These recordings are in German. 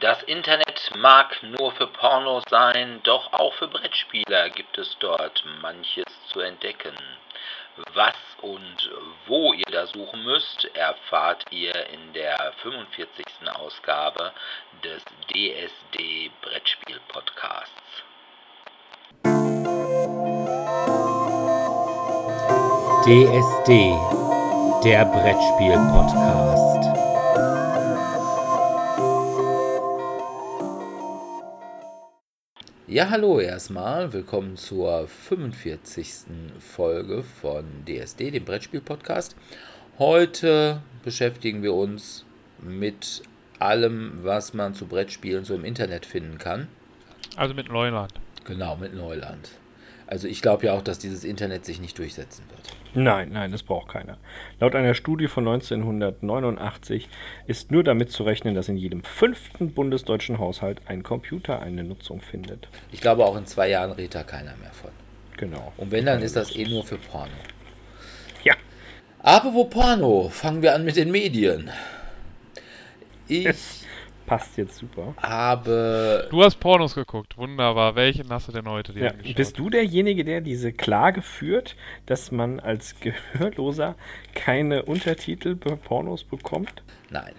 Das Internet mag nur für Pornos sein, doch auch für Brettspieler gibt es dort manches zu entdecken. Was und wo ihr da suchen müsst, erfahrt ihr in der 45. Ausgabe des DSD Brettspiel Podcasts. DSD, der Brettspiel Podcast. Ja, hallo erstmal. Willkommen zur 45. Folge von DSD, dem Brettspiel-Podcast. Heute beschäftigen wir uns mit allem, was man zu Brettspielen so im Internet finden kann. Also mit Neuland. Genau, mit Neuland. Also ich glaube ja auch, dass dieses Internet sich nicht durchsetzen wird. Nein, nein, das braucht keiner. Laut einer Studie von 1989 ist nur damit zu rechnen, dass in jedem fünften bundesdeutschen Haushalt ein Computer eine Nutzung findet. Ich glaube, auch in zwei Jahren redet da keiner mehr von. Genau. Und wenn, dann ist das eh nur für Porno. Ja. Aber wo Porno? Fangen wir an mit den Medien. Ich Passt jetzt super. habe Du hast Pornos geguckt, wunderbar. Welchen hast du denn heute dir Ja, angeschaut? bist du derjenige, der diese Klage führt, dass man als Gehörloser keine Untertitel bei Pornos bekommt? Nein.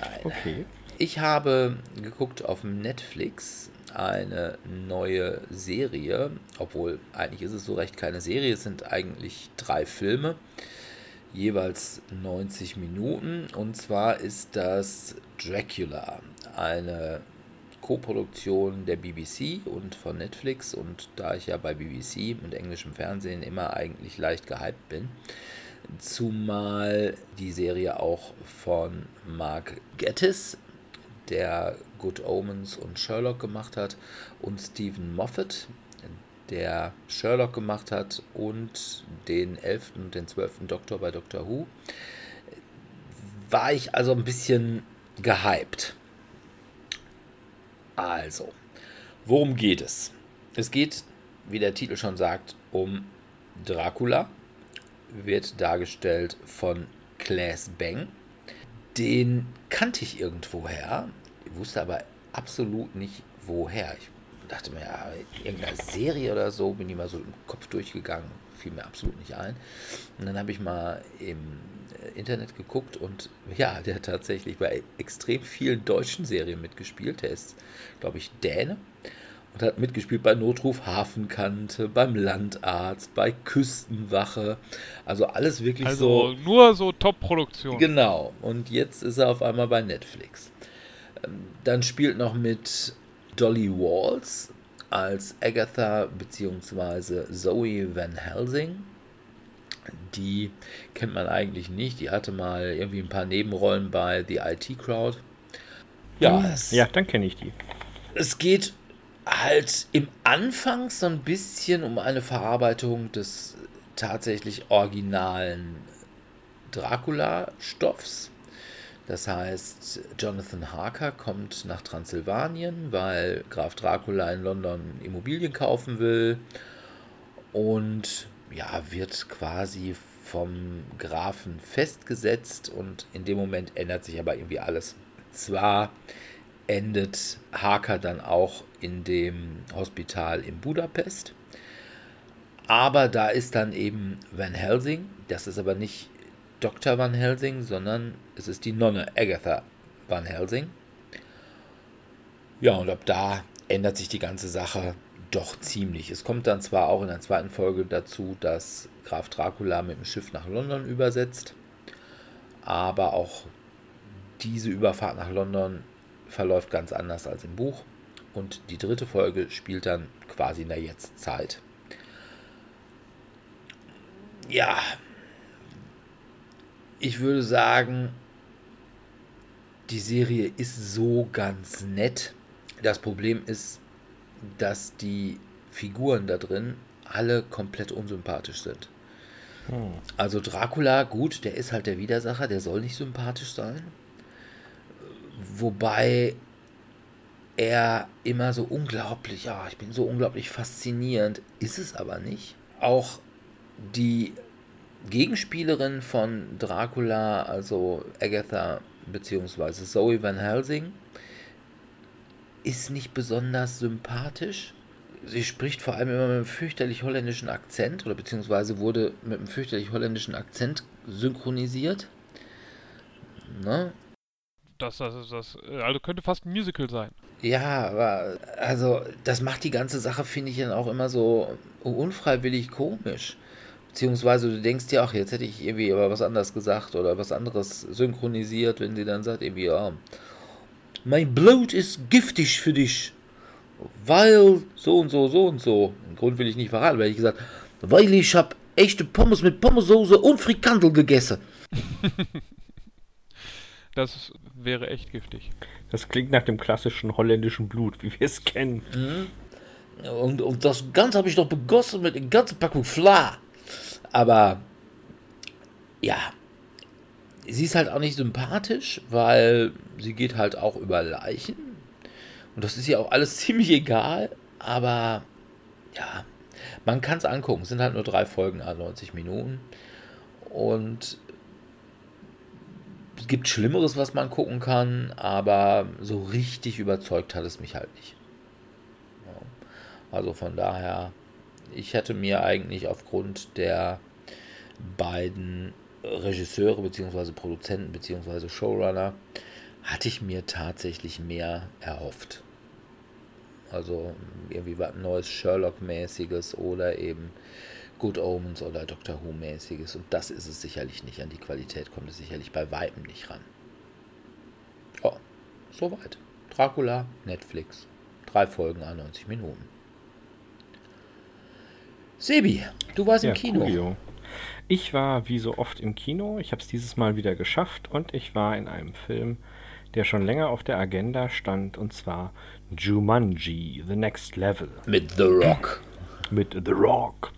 Nein. Okay. Ich habe geguckt auf Netflix eine neue Serie, obwohl eigentlich ist es so recht keine Serie, es sind eigentlich drei Filme, jeweils 90 Minuten. Und zwar ist das Dracula, eine Koproduktion der BBC und von Netflix. Und da ich ja bei BBC und englischem Fernsehen immer eigentlich leicht gehypt bin, zumal die Serie auch von Mark Gettis, der Good Omens und Sherlock gemacht hat, und Stephen Moffat, der Sherlock gemacht hat und den 11. und den 12. Doktor bei Doctor Who, war ich also ein bisschen gehypt. Also, worum geht es? Es geht, wie der Titel schon sagt, um Dracula, wird dargestellt von Claes Bang. Den kannte ich irgendwoher, wusste aber absolut nicht woher. Ich dachte mir, ja, irgendeine Serie oder so, bin ich mal so im Kopf durchgegangen, fiel mir absolut nicht ein. Und dann habe ich mal im äh, Internet geguckt und ja, der hat tatsächlich bei extrem vielen deutschen Serien mitgespielt. Der ist, glaube ich, Däne und hat mitgespielt bei Notruf Hafenkante, beim Landarzt, bei Küstenwache. Also alles wirklich so. also nur so Top-Produktion. Genau. Und jetzt ist er auf einmal bei Netflix. Ähm, Dann spielt noch mit Dolly Walls als Agatha bzw. Zoe Van Helsing. Die kennt man eigentlich nicht. Die hatte mal irgendwie ein paar Nebenrollen bei The IT Crowd. Ja, es, Ja, dann kenne ich die. es geht halt im Anfang so ein bisschen um eine Verarbeitung des tatsächlich originalen Dracula-Stoffs. Das heißt, Jonathan Harker kommt nach Transsilvanien, weil Graf Dracula in London Immobilien kaufen will und ja, wird quasi vom Grafen festgesetzt und in dem Moment ändert sich aber irgendwie alles. Zwar endet Harker dann auch in dem Hospital in Budapest, aber da ist dann eben Van Helsing, das ist aber nicht Dr. Van Helsing, sondern es ist die Nonne Agatha Van Helsing. Ja, und ab da ändert sich die ganze Sache doch ziemlich. Es kommt dann zwar auch in der zweiten Folge dazu, dass Graf Dracula mit dem Schiff nach London übersetzt, aber auch diese Überfahrt nach London verläuft ganz anders als im Buch. Und die dritte Folge spielt dann quasi in der Jetztzeit. Ja, ich würde sagen, die Serie ist so ganz nett. Das Problem ist, dass die Figuren da drin alle komplett unsympathisch sind. Also Dracula, gut, der ist halt der Widersacher, der soll nicht sympathisch sein. Wobei er immer so unglaublich, ja, ich bin so unglaublich faszinierend, ist es aber nicht. Auch die Gegenspielerin von Dracula, also Agatha beziehungsweise Zoe Van Helsing, ist nicht besonders sympathisch. Sie spricht vor allem immer mit einem fürchterlich holländischen Akzent oder beziehungsweise wurde mit einem fürchterlich holländischen Akzent synchronisiert. Ne? Das, das, das, also könnte fast ein Musical sein. Ja, aber also das macht die ganze Sache, finde ich, dann auch immer so unfreiwillig komisch. Beziehungsweise du denkst dir, ach, jetzt hätte ich irgendwie aber was anderes gesagt oder was anderes synchronisiert, wenn sie dann sagt, irgendwie, ja, mein Blut ist giftig für dich, weil so und so, so und so. Den Grund will ich nicht verraten, weil ich gesagt, weil ich habe echte Pommes mit Pommessoße und Frikandel gegessen. Das wäre echt giftig. Das klingt nach dem klassischen holländischen Blut, wie wir es kennen. Und, und das Ganze habe ich noch begossen mit einer ganzen Packung Fla. Aber ja, sie ist halt auch nicht sympathisch, weil sie geht halt auch über Leichen. Und das ist ja auch alles ziemlich egal. Aber ja, man kann es angucken. Es sind halt nur drei Folgen, 90 Minuten. Und es gibt Schlimmeres, was man gucken kann, aber so richtig überzeugt hat es mich halt nicht. Also von daher, ich hätte mir eigentlich aufgrund der beiden Regisseure bzw. Produzenten bzw. Showrunner, hatte ich mir tatsächlich mehr erhofft. Also irgendwie was Neues Sherlock-mäßiges oder eben Good Omens oder Doctor Who-mäßiges. Und das ist es sicherlich nicht. An die Qualität kommt es sicherlich bei Weitem nicht ran. Ja, soweit. Dracula, Netflix. Drei Folgen, 90 Minuten. Sebi, du warst im Kino. Coolio. Ich war wie so oft im Kino. Ich habe es dieses Mal wieder geschafft und ich war in einem Film, der schon länger auf der Agenda stand, und zwar Jumanji, The Next Level. Mit The Rock. Mit The Rock.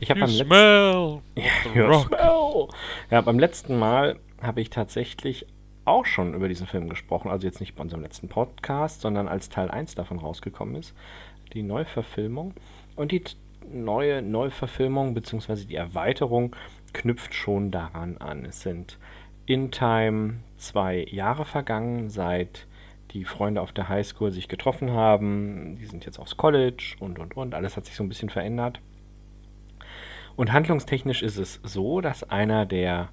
Ich habe beim letzten smell Ja, smell. Ja, beim letzten Mal habe ich tatsächlich auch schon über diesen Film gesprochen. Also jetzt nicht bei unserem letzten Podcast, sondern als Teil 1 davon rausgekommen ist. Die Neuverfilmung. Und die neue Neuverfilmung bzw. die Erweiterung knüpft schon daran an. Es sind in Time zwei Jahre vergangen, seit die Freunde auf der Highschool sich getroffen haben. Die sind jetzt aufs College und und und. Alles hat sich so ein bisschen verändert. Und handlungstechnisch ist es so, dass einer der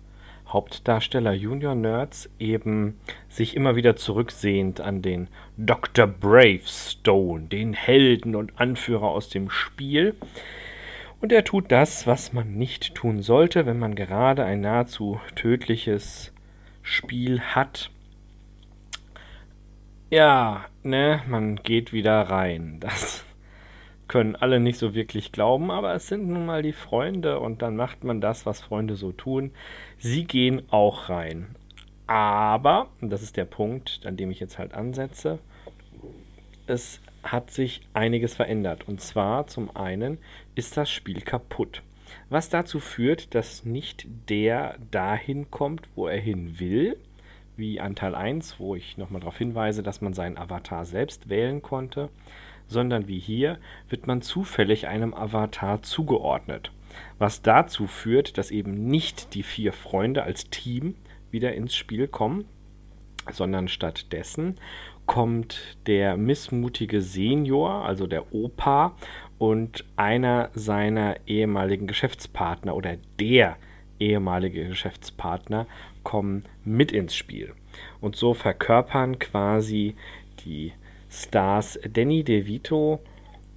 Hauptdarsteller Junior Nerds eben sich immer wieder zurücksehnt an den Dr. Bravestone, den Helden und Anführer aus dem Spiel. Und er tut das, was man nicht tun sollte, wenn man gerade ein nahezu tödliches Spiel hat. Ja, ne, man geht wieder rein. Das können alle nicht so wirklich glauben, aber es sind nun mal die Freunde und dann macht man das, was Freunde so tun. Sie gehen auch rein. Aber, und das ist der Punkt, an dem ich jetzt halt ansetze, es hat sich einiges verändert. Und zwar zum einen ist das Spiel kaputt. Was dazu führt, dass nicht der dahin kommt, wo er hin will, wie an Teil 1, wo ich nochmal darauf hinweise, dass man seinen Avatar selbst wählen konnte, sondern wie hier wird man zufällig einem Avatar zugeordnet. Was dazu führt, dass eben nicht die vier Freunde als Team wieder ins Spiel kommen, sondern stattdessen kommt der missmutige Senior, also der Opa, und einer seiner ehemaligen Geschäftspartner oder der ehemalige Geschäftspartner kommen mit ins Spiel. Und so verkörpern quasi die Stars Danny DeVito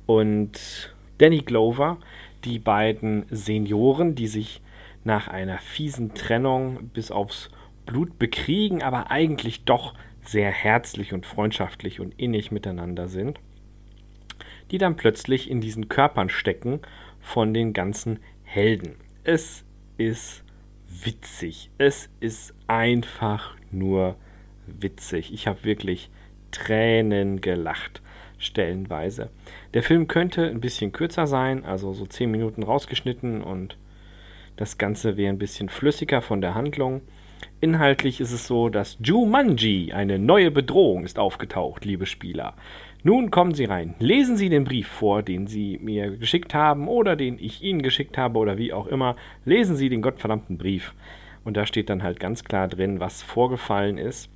und Danny Glover, die beiden Senioren, die sich nach einer fiesen Trennung bis aufs Blut bekriegen, aber eigentlich doch sehr herzlich und freundschaftlich und innig miteinander sind, die dann plötzlich in diesen Körpern stecken von den ganzen Helden. Es ist witzig. Es ist einfach nur witzig. Ich habe wirklich Tränen gelacht, stellenweise. Der Film könnte ein bisschen kürzer sein, also so 10 Minuten rausgeschnitten und das Ganze wäre ein bisschen flüssiger von der Handlung. Inhaltlich ist es so, dass Jumanji, eine neue Bedrohung, ist aufgetaucht, liebe Spieler. Nun kommen Sie rein. Lesen Sie den Brief vor, den Sie mir geschickt haben oder den ich Ihnen geschickt habe oder wie auch immer. Lesen Sie den gottverdammten Brief. Und da steht dann halt ganz klar drin, was vorgefallen ist.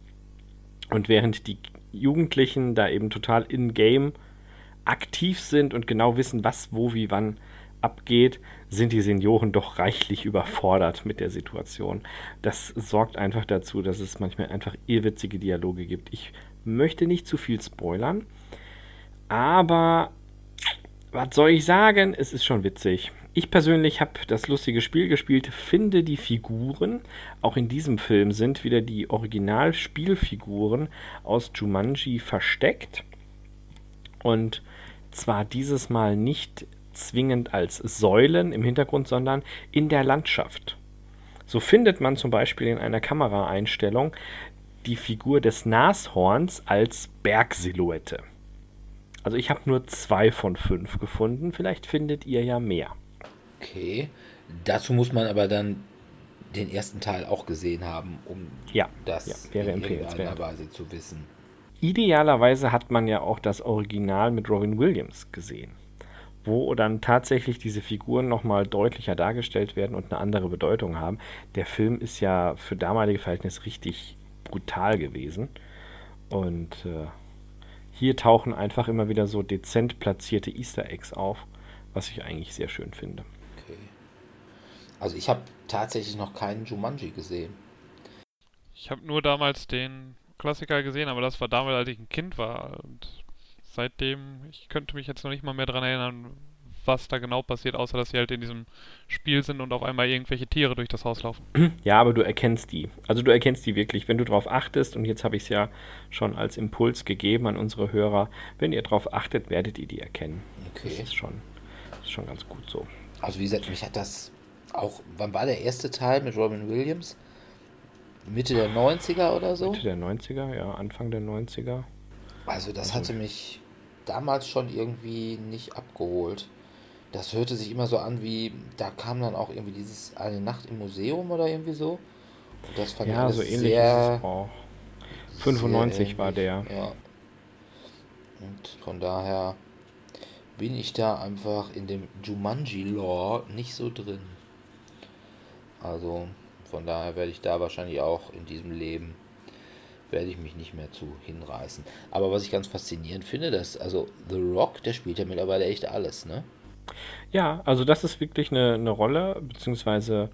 Und während die Jugendlichen da eben total in-game aktiv sind und genau wissen, was, wo, wie, wann abgeht, sind die Senioren doch reichlich überfordert mit der Situation. Das sorgt einfach dazu, dass es manchmal einfach irrwitzige Dialoge gibt. Ich möchte nicht zu viel spoilern, aber was soll ich sagen? Es ist schon witzig. Ich persönlich habe das lustige Spiel gespielt, finde die Figuren. Auch in diesem Film sind wieder die Originalspielfiguren aus Jumanji versteckt. Und zwar dieses Mal nicht zwingend als Säulen im Hintergrund, sondern in der Landschaft. So findet man zum Beispiel in einer Kameraeinstellung die Figur des Nashorns als Bergsilhouette. Also ich habe nur zwei von fünf gefunden, vielleicht findet ihr ja mehr. Okay. Dazu muss man aber dann den ersten Teil auch gesehen haben, um Ja, das ja, wäre in irgendeiner Weise zu wissen. Idealerweise hat man ja auch das Original mit Robin Williams gesehen, wo dann tatsächlich diese Figuren nochmal deutlicher dargestellt werden und eine andere Bedeutung haben. Der Film ist ja für damalige Verhältnisse richtig brutal gewesen. Und äh, hier tauchen einfach immer wieder so dezent platzierte Easter Eggs auf, was ich eigentlich sehr schön finde. Also ich habe tatsächlich noch keinen Jumanji gesehen. Ich habe nur damals den Klassiker gesehen, aber das war damals, als ich ein Kind war. Und seitdem, ich könnte mich jetzt noch nicht mal mehr dran erinnern, was da genau passiert, außer dass sie halt in diesem Spiel sind und auf einmal irgendwelche Tiere durch das Haus laufen. Ja, aber du erkennst die. Also du erkennst die wirklich, wenn du darauf achtest, und jetzt habe ich es ja schon als Impuls gegeben an unsere Hörer, wenn ihr darauf achtet, werdet ihr die erkennen. Das Okay. ist schon, das ist schon ganz gut so. Also wie gesagt, mich hat das auch, wann war der erste Teil mit Robin Williams? Mitte der 90er oder so? Mitte der 90er, ja, Anfang der 90er. Also das Also- hatte mich damals schon irgendwie nicht abgeholt. Das hörte sich immer so an wie, da kam dann auch irgendwie dieses eine Nacht im Museum oder irgendwie so. Und das fand ich Ja, alles so ähnlich sehr, ist es auch. 95 war der. Ja. Und von daher bin ich da einfach in dem Jumanji-Lore nicht so drin. Also von daher werde ich da wahrscheinlich auch in diesem Leben werde ich mich nicht mehr zu hinreißen. Aber was ich ganz faszinierend finde, dass also The Rock, der spielt ja mittlerweile echt alles, ne? Ja, also das ist wirklich eine, eine Rolle, beziehungsweise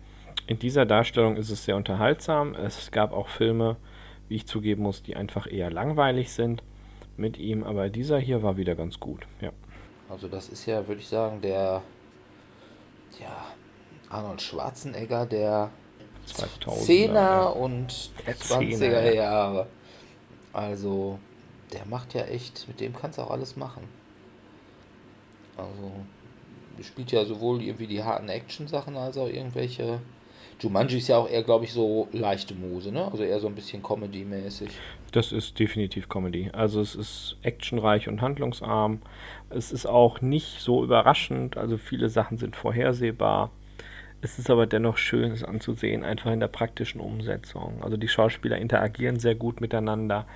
in dieser Darstellung ist es sehr unterhaltsam. Es gab auch Filme, wie ich zugeben muss, die einfach eher langweilig sind mit ihm, aber dieser hier war wieder ganz gut. Ja, Also das ist ja, würde ich sagen, der ja, Arnold Schwarzenegger der 2000 10er und Der 20er Zehner, ja. Jahre. Also, der macht ja echt, mit dem kannst du auch alles machen. Also, spielt ja sowohl irgendwie die harten Action-Sachen als auch irgendwelche. Jumanji ist ja auch eher, glaube ich, so leichte Muse, ne? Also eher so ein bisschen Comedy-mäßig. Das ist definitiv Comedy. Also es ist actionreich und handlungsarm. Es ist auch nicht so überraschend. Also viele Sachen sind vorhersehbar. Es ist aber dennoch schön, es anzusehen, einfach in der praktischen Umsetzung. Also die Schauspieler interagieren sehr gut miteinander.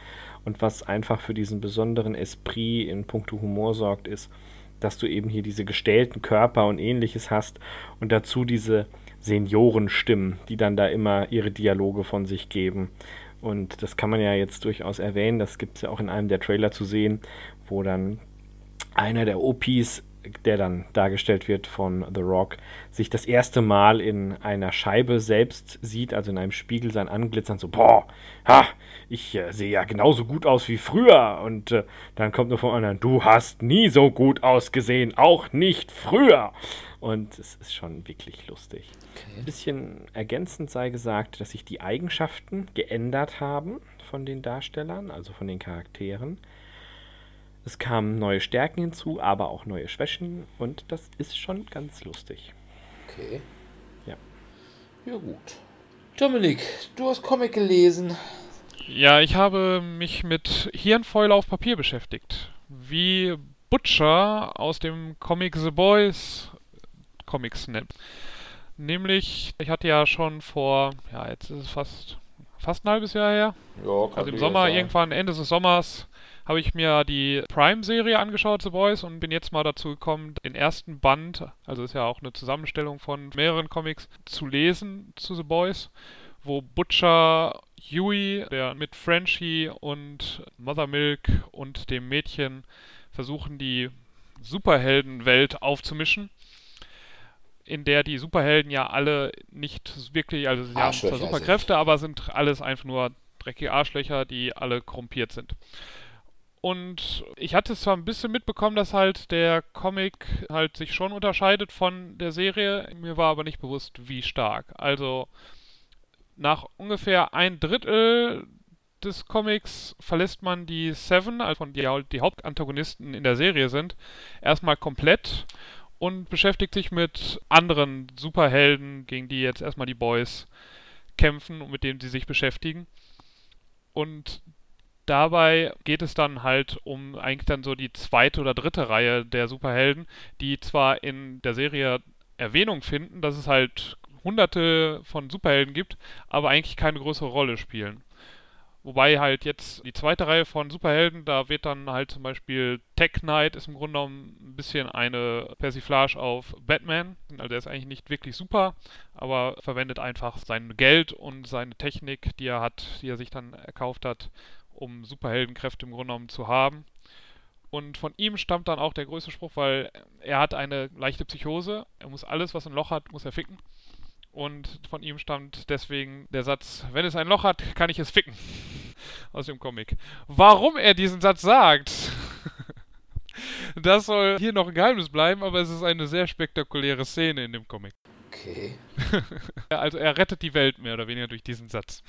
Und was einfach für diesen besonderen Esprit in puncto Humor sorgt, ist, dass du eben hier diese gestählten Körper und ähnliches hast und dazu diese Seniorenstimmen, die dann da immer ihre Dialoge von sich geben. Und das kann man ja jetzt durchaus erwähnen. Das gibt es ja auch in einem der Trailer zu sehen, wo dann einer der OPs, der dann dargestellt wird von The Rock, sich das erste Mal in einer Scheibe selbst sieht, also in einem Spiegel sein Antlitz dann so, boah, ha, ich äh, sehe ja genauso gut aus wie früher. Und äh, dann kommt nur vom anderen, du hast nie so gut ausgesehen, auch nicht früher. Und es ist schon wirklich lustig. Ein bisschen ergänzend sei gesagt, dass sich die Eigenschaften geändert haben von den Darstellern, also von den Charakteren. Es kamen neue Stärken hinzu, aber auch neue Schwächen und das ist schon ganz lustig. Okay. Ja. Ja, gut. Dominik, du hast Comic gelesen. Ja, ich habe mich mit Hirnfäule auf Papier beschäftigt. Wie Butcher aus dem Comic The Boys Comics nennt. Nämlich, ich hatte ja schon vor, ja, jetzt ist es fast, fast ein halbes Jahr her. Ja, kann Also im Sommer, irgendwann Ende des Sommers, habe ich mir die Prime-Serie angeschaut, The Boys, und bin jetzt mal dazu gekommen, den ersten Band, also ist ja auch eine Zusammenstellung von mehreren Comics, zu lesen zu The Boys. wo Butcher Huey, der mit Frenchie und Mother Milk und dem Mädchen versuchen, die Superheldenwelt aufzumischen, in der die Superhelden ja alle nicht wirklich, also sie haben zwar Superkräfte, sind. aber sind alles einfach nur dreckige Arschlöcher, die alle korrumpiert sind. Und ich hatte zwar ein bisschen mitbekommen, dass halt der Comic halt sich schon unterscheidet von der Serie, mir war aber nicht bewusst, wie stark. Also nach ungefähr ein Drittel des Comics verlässt man die Seven, also die, die Hauptantagonisten in der Serie sind, erstmal komplett und beschäftigt sich mit anderen Superhelden, gegen die jetzt erstmal die Boys kämpfen und mit denen sie sich beschäftigen. Und dabei geht es dann halt um eigentlich dann so die zweite oder dritte Reihe der Superhelden, die zwar in der Serie Erwähnung finden, dass es halt hunderte von Superhelden gibt, aber eigentlich keine größere Rolle spielen. Wobei halt jetzt die zweite Reihe von Superhelden, da wird dann halt zum Beispiel Tech Knight ist im Grunde genommen ein bisschen eine Persiflage auf Batman. Also er ist eigentlich nicht wirklich super, aber verwendet einfach sein Geld und seine Technik, die er hat, die er sich dann erkauft hat, um Superheldenkräfte im Grunde genommen zu haben. Und von ihm stammt dann auch der größte Spruch, weil er hat eine leichte Psychose. Er muss alles, was ein Loch hat, muss er ficken. Und von ihm stammt deswegen der Satz, wenn es ein Loch hat, kann ich es ficken. Aus dem Comic. Warum er diesen Satz sagt, das soll hier noch ein Geheimnis bleiben, aber es ist eine sehr spektakuläre Szene in dem Comic. Okay. Also er rettet die Welt mehr oder weniger durch diesen Satz.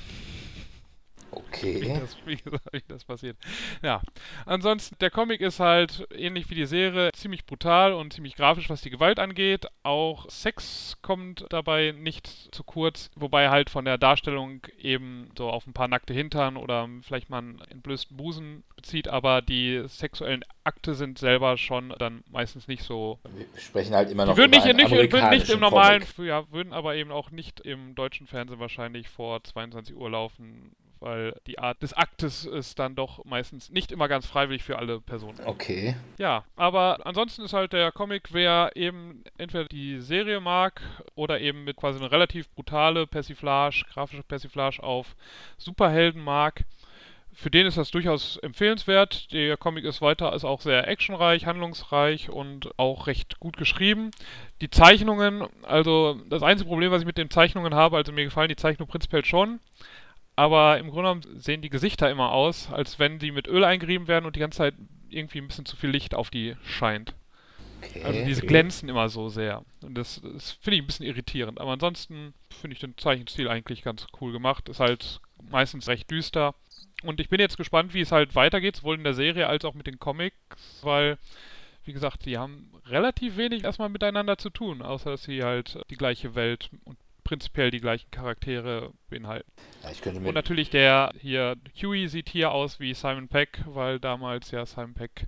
Wie Okay. das, wie gesagt, wie das passiert. Ja. Ansonsten, der Comic ist halt ähnlich wie die Serie ziemlich brutal und ziemlich grafisch, was die Gewalt angeht. Auch Sex kommt dabei nicht zu kurz, wobei halt von der Darstellung eben so auf ein paar nackte Hintern oder vielleicht mal einen entblößten Busen bezieht, aber die sexuellen Akte sind selber schon dann meistens nicht so Wir sprechen halt immer noch die würden nicht, nicht, würden nicht im normalen, Comic. ja, würden aber eben auch nicht im deutschen Fernsehen wahrscheinlich vor 22 Uhr laufen, weil die Art des Aktes ist dann doch meistens nicht immer ganz freiwillig für alle Personen. Okay. Ja, aber ansonsten ist halt der Comic, wer eben entweder die Serie mag oder eben mit quasi eine relativ brutale Persiflage, grafische Persiflage auf Superhelden mag, für den ist das durchaus empfehlenswert. Der Comic ist weiter, ist auch sehr actionreich, handlungsreich und auch recht gut geschrieben. Die Zeichnungen, also das einzige Problem, was ich mit den Zeichnungen habe, also mir gefallen die Zeichnungen prinzipiell schon, aber im Grunde genommen sehen die Gesichter immer aus, als wenn die mit Öl eingerieben werden und die ganze Zeit irgendwie ein bisschen zu viel Licht auf die scheint. Okay. Also diese glänzen immer so sehr. Und das, das finde ich ein bisschen irritierend. Aber ansonsten finde ich den Zeichenstil eigentlich ganz cool gemacht. Ist halt meistens recht düster. Und ich bin jetzt gespannt, wie es halt weitergeht, sowohl in der Serie als auch mit den Comics, weil, wie gesagt, die haben relativ wenig erstmal miteinander zu tun, außer dass sie halt die gleiche Welt und prinzipiell die gleichen Charaktere beinhalten. ja, ich könnte Und natürlich der hier, Huey sieht hier aus wie Simon Peck, weil damals ja Simon Peck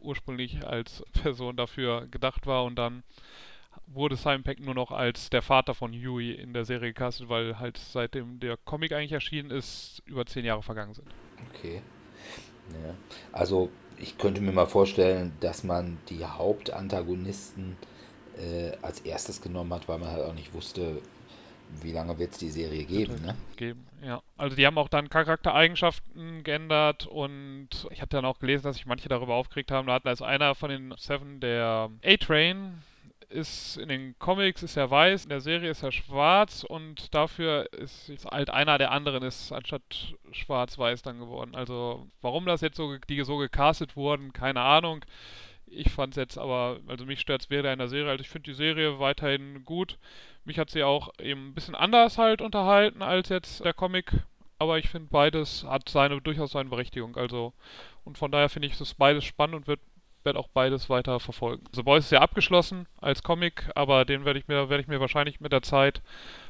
ursprünglich als Person dafür gedacht war und dann wurde Simon Peck nur noch als der Vater von Huey in der Serie gecastet, weil halt seitdem der Comic eigentlich erschienen ist, über zehn Jahre vergangen sind. Okay. Ja. Also ich könnte mir mal vorstellen, dass man die Hauptantagonisten äh, als erstes genommen hat, weil man halt auch nicht wusste, wie lange wird es die Serie geben. Ne? Geben, ja. Also die haben auch dann Charaktereigenschaften geändert und ich hatte dann auch gelesen, dass sich manche darüber aufgeregt haben. Da hatten also einer von den Seven, der A-Train, ist in den Comics ist er weiß, in der Serie ist er schwarz und dafür ist jetzt halt einer der anderen ist anstatt schwarz-weiß dann geworden. Also warum das jetzt so, die so gecastet wurden, keine Ahnung. Ich fand es jetzt aber, also mich stört es weder in der Serie, also ich finde die Serie weiterhin gut. Mich hat sie auch eben ein bisschen anders halt unterhalten als jetzt der Comic, aber ich finde beides hat seine durchaus seine Berechtigung. Also und von daher finde ich das beides spannend und wird werde auch beides weiter verfolgen. The Boys ist ja abgeschlossen als Comic, aber den werde ich mir werde ich mir wahrscheinlich mit der Zeit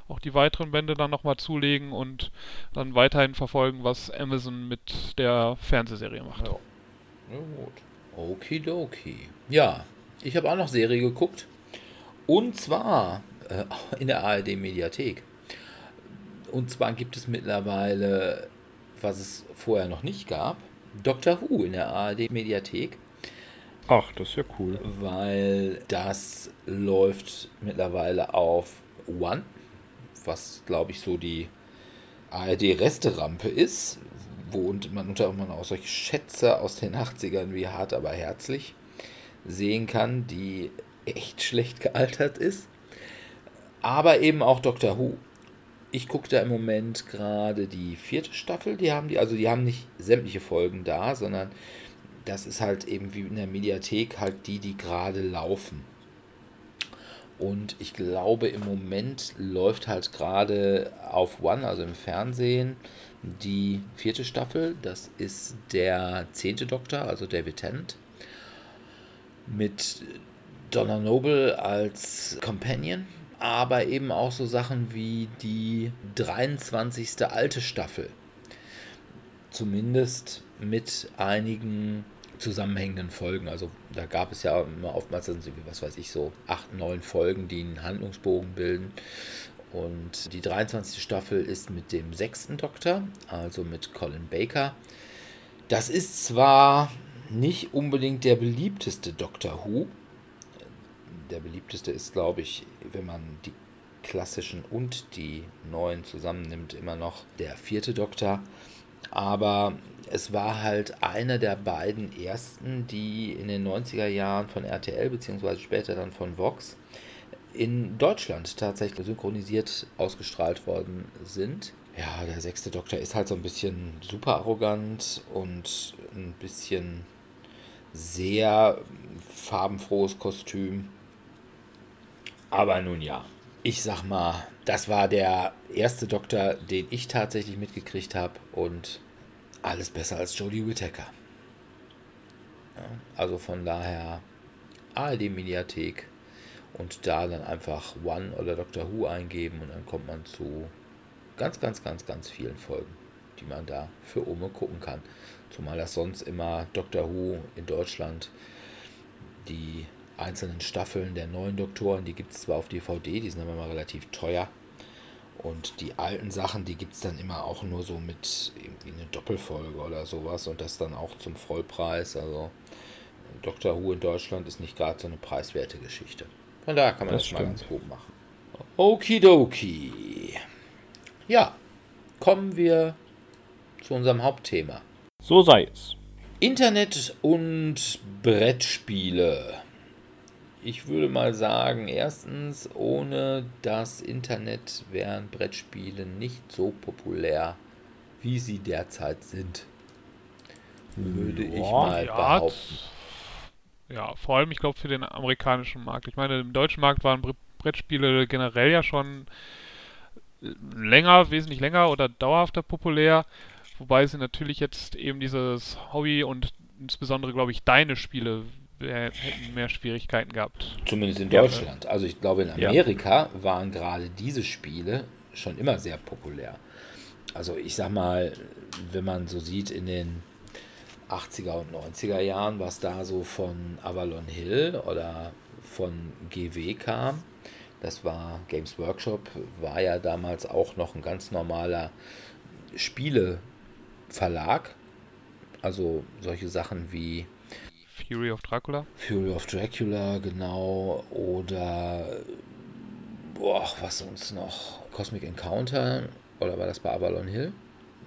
auch die weiteren Bände dann nochmal zulegen und dann weiterhin verfolgen, was Amazon mit der Fernsehserie macht. Ja. Ja, gut. Okidoki. Ja, ich habe auch noch Serie geguckt. Und zwar äh, in der ARD-Mediathek. Und zwar gibt es mittlerweile, was es vorher noch nicht gab, Doctor Who in der ARD-Mediathek. Ach, das ist ja cool. weil das läuft mittlerweile auf One, was glaube ich so die ARD-Resterampe ist, wo man unter anderem auch solche Schätze aus den 80ern wie Hart aber herzlich sehen kann, die echt schlecht gealtert ist. Aber eben auch Doctor Who. Ich gucke da im Moment gerade die vierte Staffel. Die haben die, also die haben nicht sämtliche Folgen da, sondern das ist halt eben wie in der Mediathek halt die, die gerade laufen. Und ich glaube, im Moment läuft halt gerade auf One, also im Fernsehen, die vierte Staffel. Das ist der zehnte Doktor, also David Tennant. Mit Donna Noble als Companion. Aber eben auch so Sachen wie die 23. alte Staffel. Zumindest mit einigen zusammenhängenden Folgen. Also da gab es ja immer oftmals, was weiß ich, so acht, neun Folgen, die einen Handlungsbogen bilden. Und die 23. Staffel ist mit dem sechsten Doktor, also mit Colin Baker. Das ist zwar nicht unbedingt der beliebteste Doctor Who. Der beliebteste ist, glaube ich, wenn man die klassischen und die neuen zusammennimmt, immer noch der vierte Doktor. Aber es war halt einer der beiden ersten, die in den 90er Jahren von RTL bzw. später dann von Vox in Deutschland tatsächlich synchronisiert ausgestrahlt worden sind. Ja, der sechste Doktor ist halt so ein bisschen super arrogant und ein bisschen sehr farbenfrohes Kostüm. Aber nun ja, ich sag mal, das war der erste Doktor, den ich tatsächlich mitgekriegt habe und alles besser als Jodie Whittaker. Ja, also von daher ARD-Mediathek und da dann einfach One oder Doctor Who eingeben und dann kommt man zu ganz, ganz, ganz, ganz vielen Folgen, die man da für Ome gucken kann. Zumal das sonst immer Doctor Who in Deutschland die einzelnen Staffeln der neuen Doktoren, die gibt es zwar auf DVD, die sind aber mal relativ teuer. Und die alten Sachen, die gibt es dann immer auch nur so mit irgendwie eine Doppelfolge oder sowas und das dann auch zum Vollpreis. Also Doctor Who in Deutschland ist nicht gerade so eine preiswerte Geschichte. Von daher kann man das, das mal ganz gut machen. Okidoki. Ja, kommen wir zu unserem Hauptthema. So sei es. Internet und Brettspiele. Ich würde mal sagen, erstens, ohne das Internet wären Brettspiele nicht so populär, wie sie derzeit sind. Würde ja, ich mal behaupten. Ja, vor allem, ich glaube, für den amerikanischen Markt. Ich meine, im deutschen Markt waren Brettspiele generell ja schon länger, wesentlich länger oder dauerhafter populär. Wobei sie natürlich jetzt eben dieses Hobby und insbesondere, glaube ich, deine Spiele hätten mehr Schwierigkeiten gehabt. Zumindest in Deutschland. Also ich glaube, in Amerika ja. waren gerade diese Spiele schon immer sehr populär. Also ich sag mal, wenn man so sieht in den 80er und 90er Jahren, was da so von Avalon Hill oder von GW kam, das war Games Workshop, war ja damals auch noch ein ganz normaler Spieleverlag. Also solche Sachen wie Fury of Dracula? Fury of Dracula, genau. Oder, boah, was sonst noch? Cosmic Encounter? Oder war das bei Avalon Hill?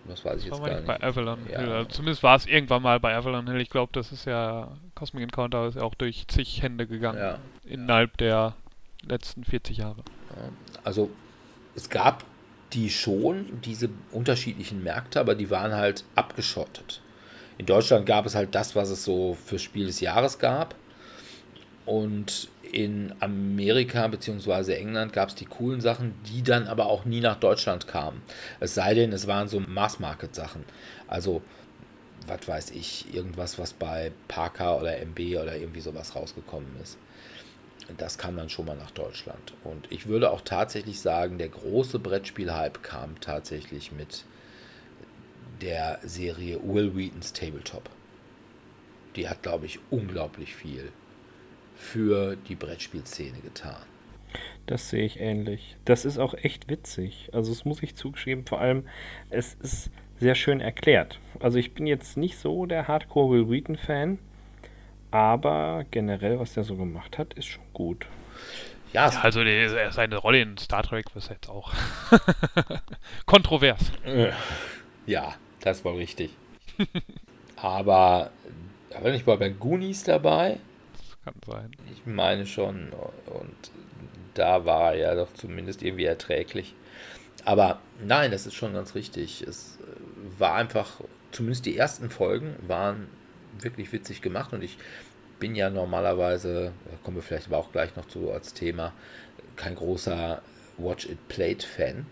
Das weiß ich das jetzt gar nicht. Bei Avalon ja. Hill. Also zumindest war es irgendwann mal bei Avalon Hill. Ich glaube, das ist ja, Cosmic Encounter ist ja auch durch zig Hände gegangen. Ja. Innerhalb der letzten 40 Jahre. Also, es gab die schon, diese unterschiedlichen Märkte, aber die waren halt abgeschottet. In Deutschland gab es halt das, was es so für Spiel des Jahres gab. Und in Amerika bzw. England gab es die coolen Sachen, die dann aber auch nie nach Deutschland kamen. Es sei denn, es waren so Mass-Market-Sachen. Also, was weiß ich, irgendwas, was bei Parker oder MB oder irgendwie sowas rausgekommen ist. Das kam dann schon mal nach Deutschland. Und ich würde auch tatsächlich sagen, der große Brettspiel-Hype kam tatsächlich mit der Serie Will Wheatons Tabletop. Die hat, glaube ich, unglaublich viel für die Brettspielszene getan. Das sehe ich ähnlich. Das ist auch echt witzig. Also, das muss ich zugeben. Vor allem, es ist sehr schön erklärt. Also, ich bin jetzt nicht so der Hardcore Will Wheaton-Fan, aber generell, was der so gemacht hat, ist schon gut. Ja, Ja, also die, seine Rolle in Star Trek ist jetzt auch kontrovers. Ja, das war richtig. aber da nicht mal bei Goonies dabei. Kann sein. Ich meine schon. Und da war er ja doch zumindest irgendwie erträglich. Aber nein, das ist schon ganz richtig. Es war einfach, zumindest die ersten Folgen waren wirklich witzig gemacht und ich bin ja normalerweise, da kommen wir vielleicht aber auch gleich noch zu als Thema, kein großer Watch It Played Fan.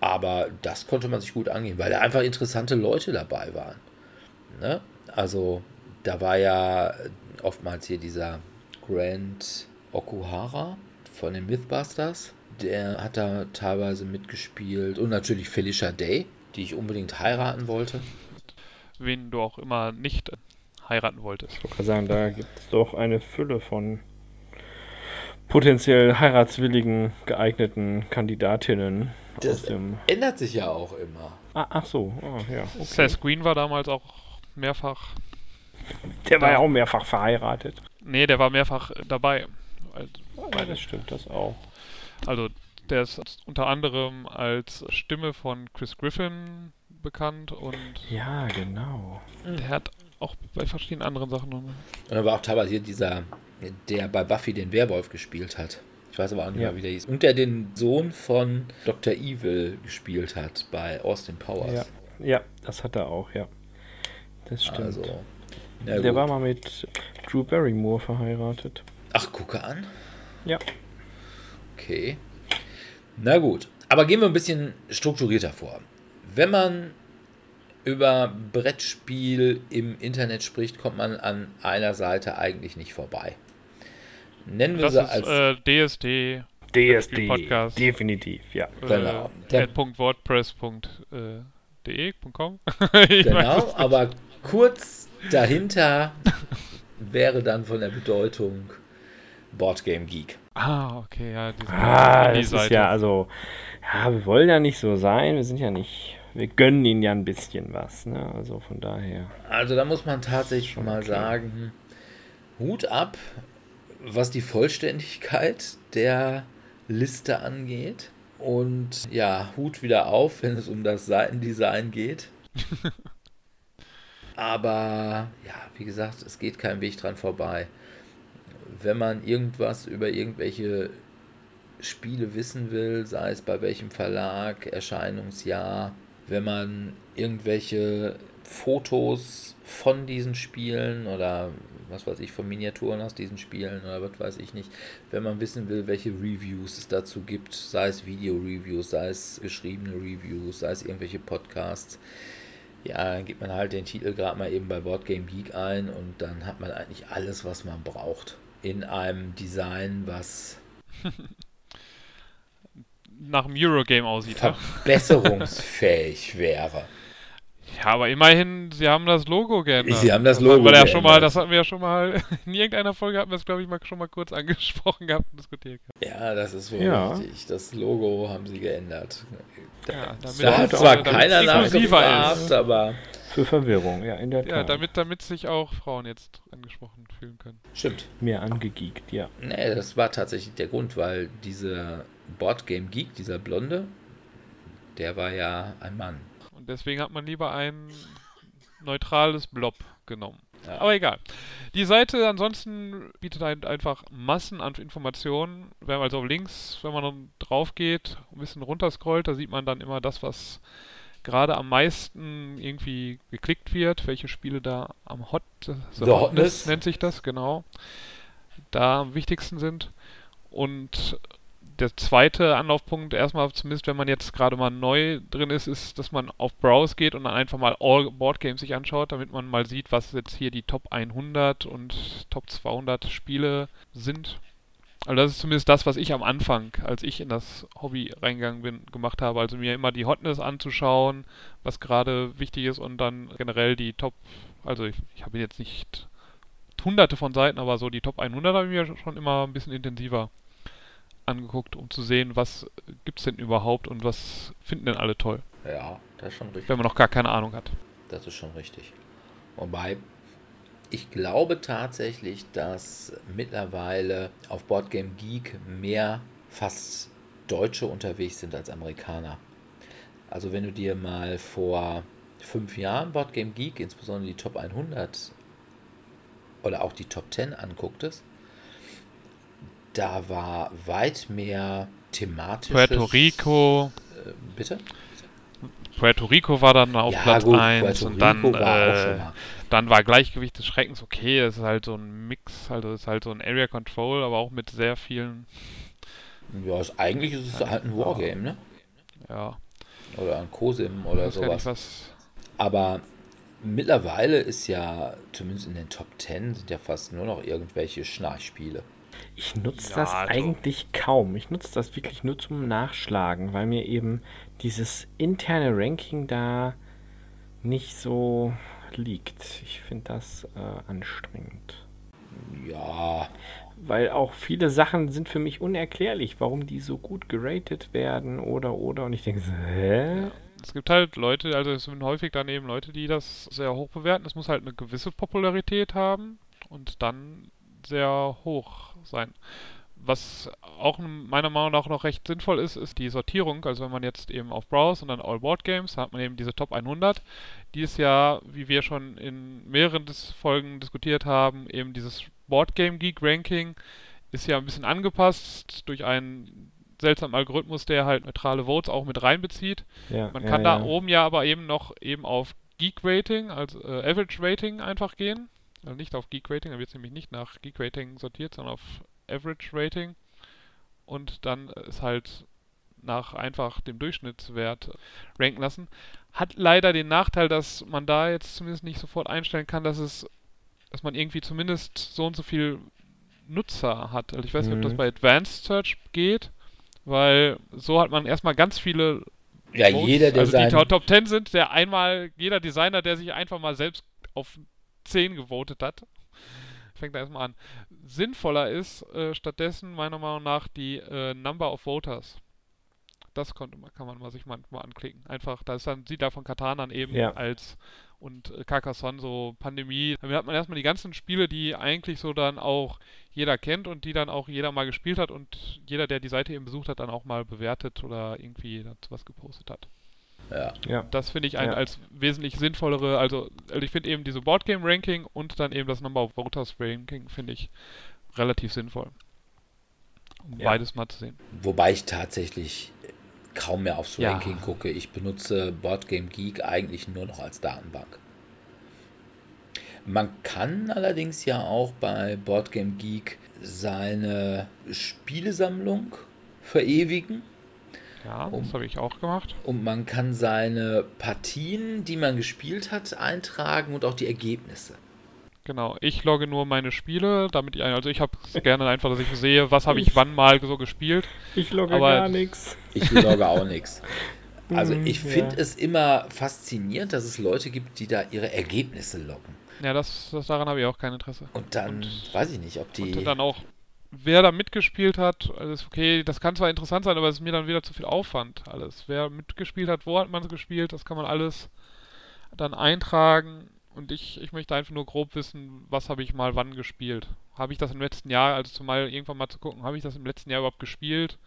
Aber das konnte man sich gut angehen, weil da einfach interessante Leute dabei waren. Ne? Also da war ja oftmals hier dieser Grant Okuhara von den Mythbusters. Der hat da teilweise mitgespielt. Und natürlich Felicia Day, die ich unbedingt heiraten wollte. Wen du auch immer nicht heiraten wolltest. Ich wollte gerade sagen, da gibt es doch eine Fülle von potenziell heiratswilligen, geeigneten Kandidatinnen. Das aus dem ändert sich ja auch immer. ah, ach so, ah, ja. Okay. Seth Green war damals auch mehrfach. Der war ja auch mehrfach verheiratet. Nee, der war mehrfach dabei. Ja, das stimmt, das auch. Also, der ist unter anderem als Stimme von Chris Griffin bekannt und Ja, genau. der hat auch bei verschiedenen anderen Sachen noch. Und da war auch teilweise hier dieser, der bei Buffy den Werwolf gespielt hat. Ich weiß aber auch nicht Ja. mehr, wie der hieß. Und der den Sohn von Dr. Evil gespielt hat bei Austin Powers. Ja. ja, das hat er auch, ja. Das stimmt. Also, na der war mal mit Drew Barrymore verheiratet. Ach, gucke an. Ja. Okay. Na gut. Aber gehen wir ein bisschen strukturierter vor. Wenn man über Brettspiel im Internet spricht, kommt man an einer Seite eigentlich nicht vorbei. Nennen wir Das sie ist als äh, DSD. DSD. Podcast. Definitiv, ja. Genau. Äh, Der- at .wordpress.de.com. Genau, aber kurz dahinter wäre dann von der Bedeutung Boardgame Geek. Ah, okay, ja. Ah, das ist Indie-Seite. ja, also, ja, wir wollen ja nicht so sein. Wir sind ja nicht, wir gönnen ihnen ja ein bisschen was, ne? Also von daher. Also da muss man tatsächlich schon mal okay. sagen, Hut ab, was die Vollständigkeit der Liste angeht. Und ja, Hut wieder auf, wenn es um das Seitendesign geht. Aber ja, wie gesagt, es geht kein Weg dran vorbei. Wenn man irgendwas über irgendwelche Spiele wissen will, sei es bei welchem Verlag, Erscheinungsjahr, wenn man irgendwelche Fotos von diesen Spielen oder was weiß ich, von Miniaturen aus diesen Spielen oder was weiß ich nicht, wenn man wissen will, welche Reviews es dazu gibt, sei es Video-Reviews, sei es geschriebene Reviews, sei es irgendwelche Podcasts, ja, dann gibt man halt den Titel gerade mal eben bei Boardgame Geek ein und dann hat man eigentlich alles, was man braucht. In einem Design, was Nach dem Eurogame aussieht. Verbesserungsfähig wäre. ja, aber immerhin, sie haben das Logo geändert. Sie haben das Logo ja schon mal, geändert. das hatten wir ja schon mal, in irgendeiner Folge hatten wir es, glaube ich, mal, schon mal kurz angesprochen gehabt und diskutiert gehabt. Ja, das ist wohl Ja. richtig. Das Logo haben sie geändert. Ja, Da damit hat es, zwar keiner nachgefragt, ist. aber Für Verwirrung, ja, in der Ja, Tat. damit, damit sich auch Frauen jetzt angesprochen fühlen können. stimmt. Mehr angegeekt, ja. Nee, das war tatsächlich der Grund, weil dieser Boardgame Geek, dieser Blonde, der war ja ein Mann. Und deswegen hat man lieber ein neutrales Blob genommen. Ja. Aber egal. Die Seite ansonsten bietet ein, einfach Massen an Informationen. Wenn man also links, wenn man dann drauf geht, ein bisschen runterscrollt, da sieht man dann immer das, was gerade am meisten irgendwie geklickt wird, welche Spiele da am Hot, the The Hotness. nennt sich das, genau, da am wichtigsten sind. Und der zweite Anlaufpunkt, erstmal zumindest wenn man jetzt gerade mal neu drin ist, ist, dass man auf Browse geht und dann einfach mal All Board Games sich anschaut, damit man mal sieht, was jetzt hier die Top 100 und Top 200 Spiele sind. Also das ist zumindest das, was ich am Anfang, als ich in das Hobby reingegangen bin, gemacht habe. Also mir immer die Hotness anzuschauen, was gerade wichtig ist und dann generell die Top, also ich, ich habe jetzt nicht hunderte von Seiten, aber so die Top 100 habe ich mir schon immer ein bisschen intensiver angeguckt, um zu sehen, was gibt es denn überhaupt und was finden denn alle toll, Ja, das ist schon richtig. wenn man noch gar keine Ahnung hat. Das ist schon richtig. Wobei, Ich glaube tatsächlich, dass mittlerweile auf Boardgame Geek mehr fast Deutsche unterwegs sind als Amerikaner. Also wenn du dir mal vor fünf Jahren Boardgame Geek, insbesondere die Top 100 oder auch die Top 10 angucktest, da war weit mehr thematisch. Puerto Rico. Äh, bitte? Puerto Rico war dann auf Ja, Platz gut, 1 Puerto und dann, Rico war auch schon äh, mal. dann war Gleichgewicht des Schreckens okay. Es ist halt so ein Mix, also es ist halt so ein Area Control, aber auch mit sehr vielen, Ja, ist, eigentlich ist es halt ein Wargame, ne? ja, Oder ein Cosim oder sowas. was. Aber mittlerweile ist ja, zumindest in den Top 10, sind ja fast nur noch irgendwelche Schnarchspiele. Ich nutze Ja, das also- eigentlich kaum. Ich nutze das wirklich nur zum Nachschlagen, weil mir eben dieses interne Ranking da nicht so liegt. Ich finde das äh, anstrengend. Ja, Weil auch viele Sachen sind für mich unerklärlich, warum die so gut geratet werden oder oder und ich denke so, hä? Es gibt halt Leute, also es sind häufig dann eben Leute, die das sehr hoch bewerten. Es muss halt eine gewisse Popularität haben und dann sehr hoch sein. Was auch meiner Meinung nach noch recht sinnvoll ist, ist die Sortierung. Also wenn man jetzt eben auf Browse und dann All Board Games, hat man eben diese Top 100. Die ist ja, wie wir schon in mehreren Folgen diskutiert haben, eben dieses Board Game Geek Ranking ist ja ein bisschen angepasst durch einen seltsamen Algorithmus, der halt neutrale Votes auch mit reinbezieht. Ja, Man ja, kann ja. da oben ja aber eben noch eben auf Geek Rating, also äh, Average Rating einfach gehen. Also nicht auf Geek Rating, da wird es nämlich nicht nach Geek Rating sortiert, sondern auf Average Rating. Und dann ist halt nach einfach dem Durchschnittswert ranken lassen. Hat leider den Nachteil, dass man da jetzt zumindest nicht sofort einstellen kann, dass es, dass man irgendwie zumindest so und so viel Nutzer hat. Also ich weiß nicht, ob das Mhm. bei Advanced Search geht, weil so hat man erstmal ganz viele ja Votes, jeder, der also die Top 10 sind, der einmal, jeder Designer, der sich einfach mal selbst auf 10 gewotet hat, fängt da erstmal an. Sinnvoller ist äh, stattdessen meiner Meinung nach die äh, Number of Voters. Das konnte man, kann man mal sich manchmal anklicken. Einfach, da ist dann Siedler von Katan dann eben Ja. als und äh, Carcassonne so Pandemie. Damit hat man erstmal die ganzen Spiele, die eigentlich so dann auch jeder kennt und die dann auch jeder mal gespielt hat und jeder, der die Seite eben besucht hat, dann auch mal bewertet oder irgendwie dazu was gepostet hat. Ja, Ja. Das finde ich ein, Ja. als wesentlich sinnvollere, also, also ich finde eben diese Boardgame-Ranking und dann eben das Number of Voters-Ranking finde ich relativ sinnvoll. Um Ja. beides mal zu sehen. wobei ich tatsächlich kaum mehr aufs Ja. Ranking gucke. Ich benutze Boardgame Geek eigentlich nur noch als Datenbank. Man kann allerdings ja auch bei Boardgame Geek seine Spielesammlung verewigen Ja, das habe ich auch gemacht. und man kann seine Partien, die man gespielt hat, eintragen und auch die Ergebnisse. Genau. Ich logge nur meine Spiele, damit ich, also ich habe es gerne einfach, dass ich sehe, was habe ich wann mal so gespielt. Ich logge Aber- gar nichts. Ich logge auch nichts. Also Hm, ich ja. finde es immer faszinierend, dass es Leute gibt, die da ihre Ergebnisse loggen. Ja, das, das daran habe ich auch kein Interesse. Und dann Und- weiß ich nicht, ob die. Und dann auch, wer da mitgespielt hat, alles okay, das kann zwar interessant sein, aber es ist mir dann wieder zu viel Aufwand alles. Wer mitgespielt hat, wo hat man es gespielt, das kann man alles dann eintragen. Und ich, ich möchte einfach nur grob wissen, was habe ich mal wann gespielt. Habe ich das im letzten Jahr, also zumal irgendwann mal zu gucken, habe ich das im letzten Jahr überhaupt gespielt?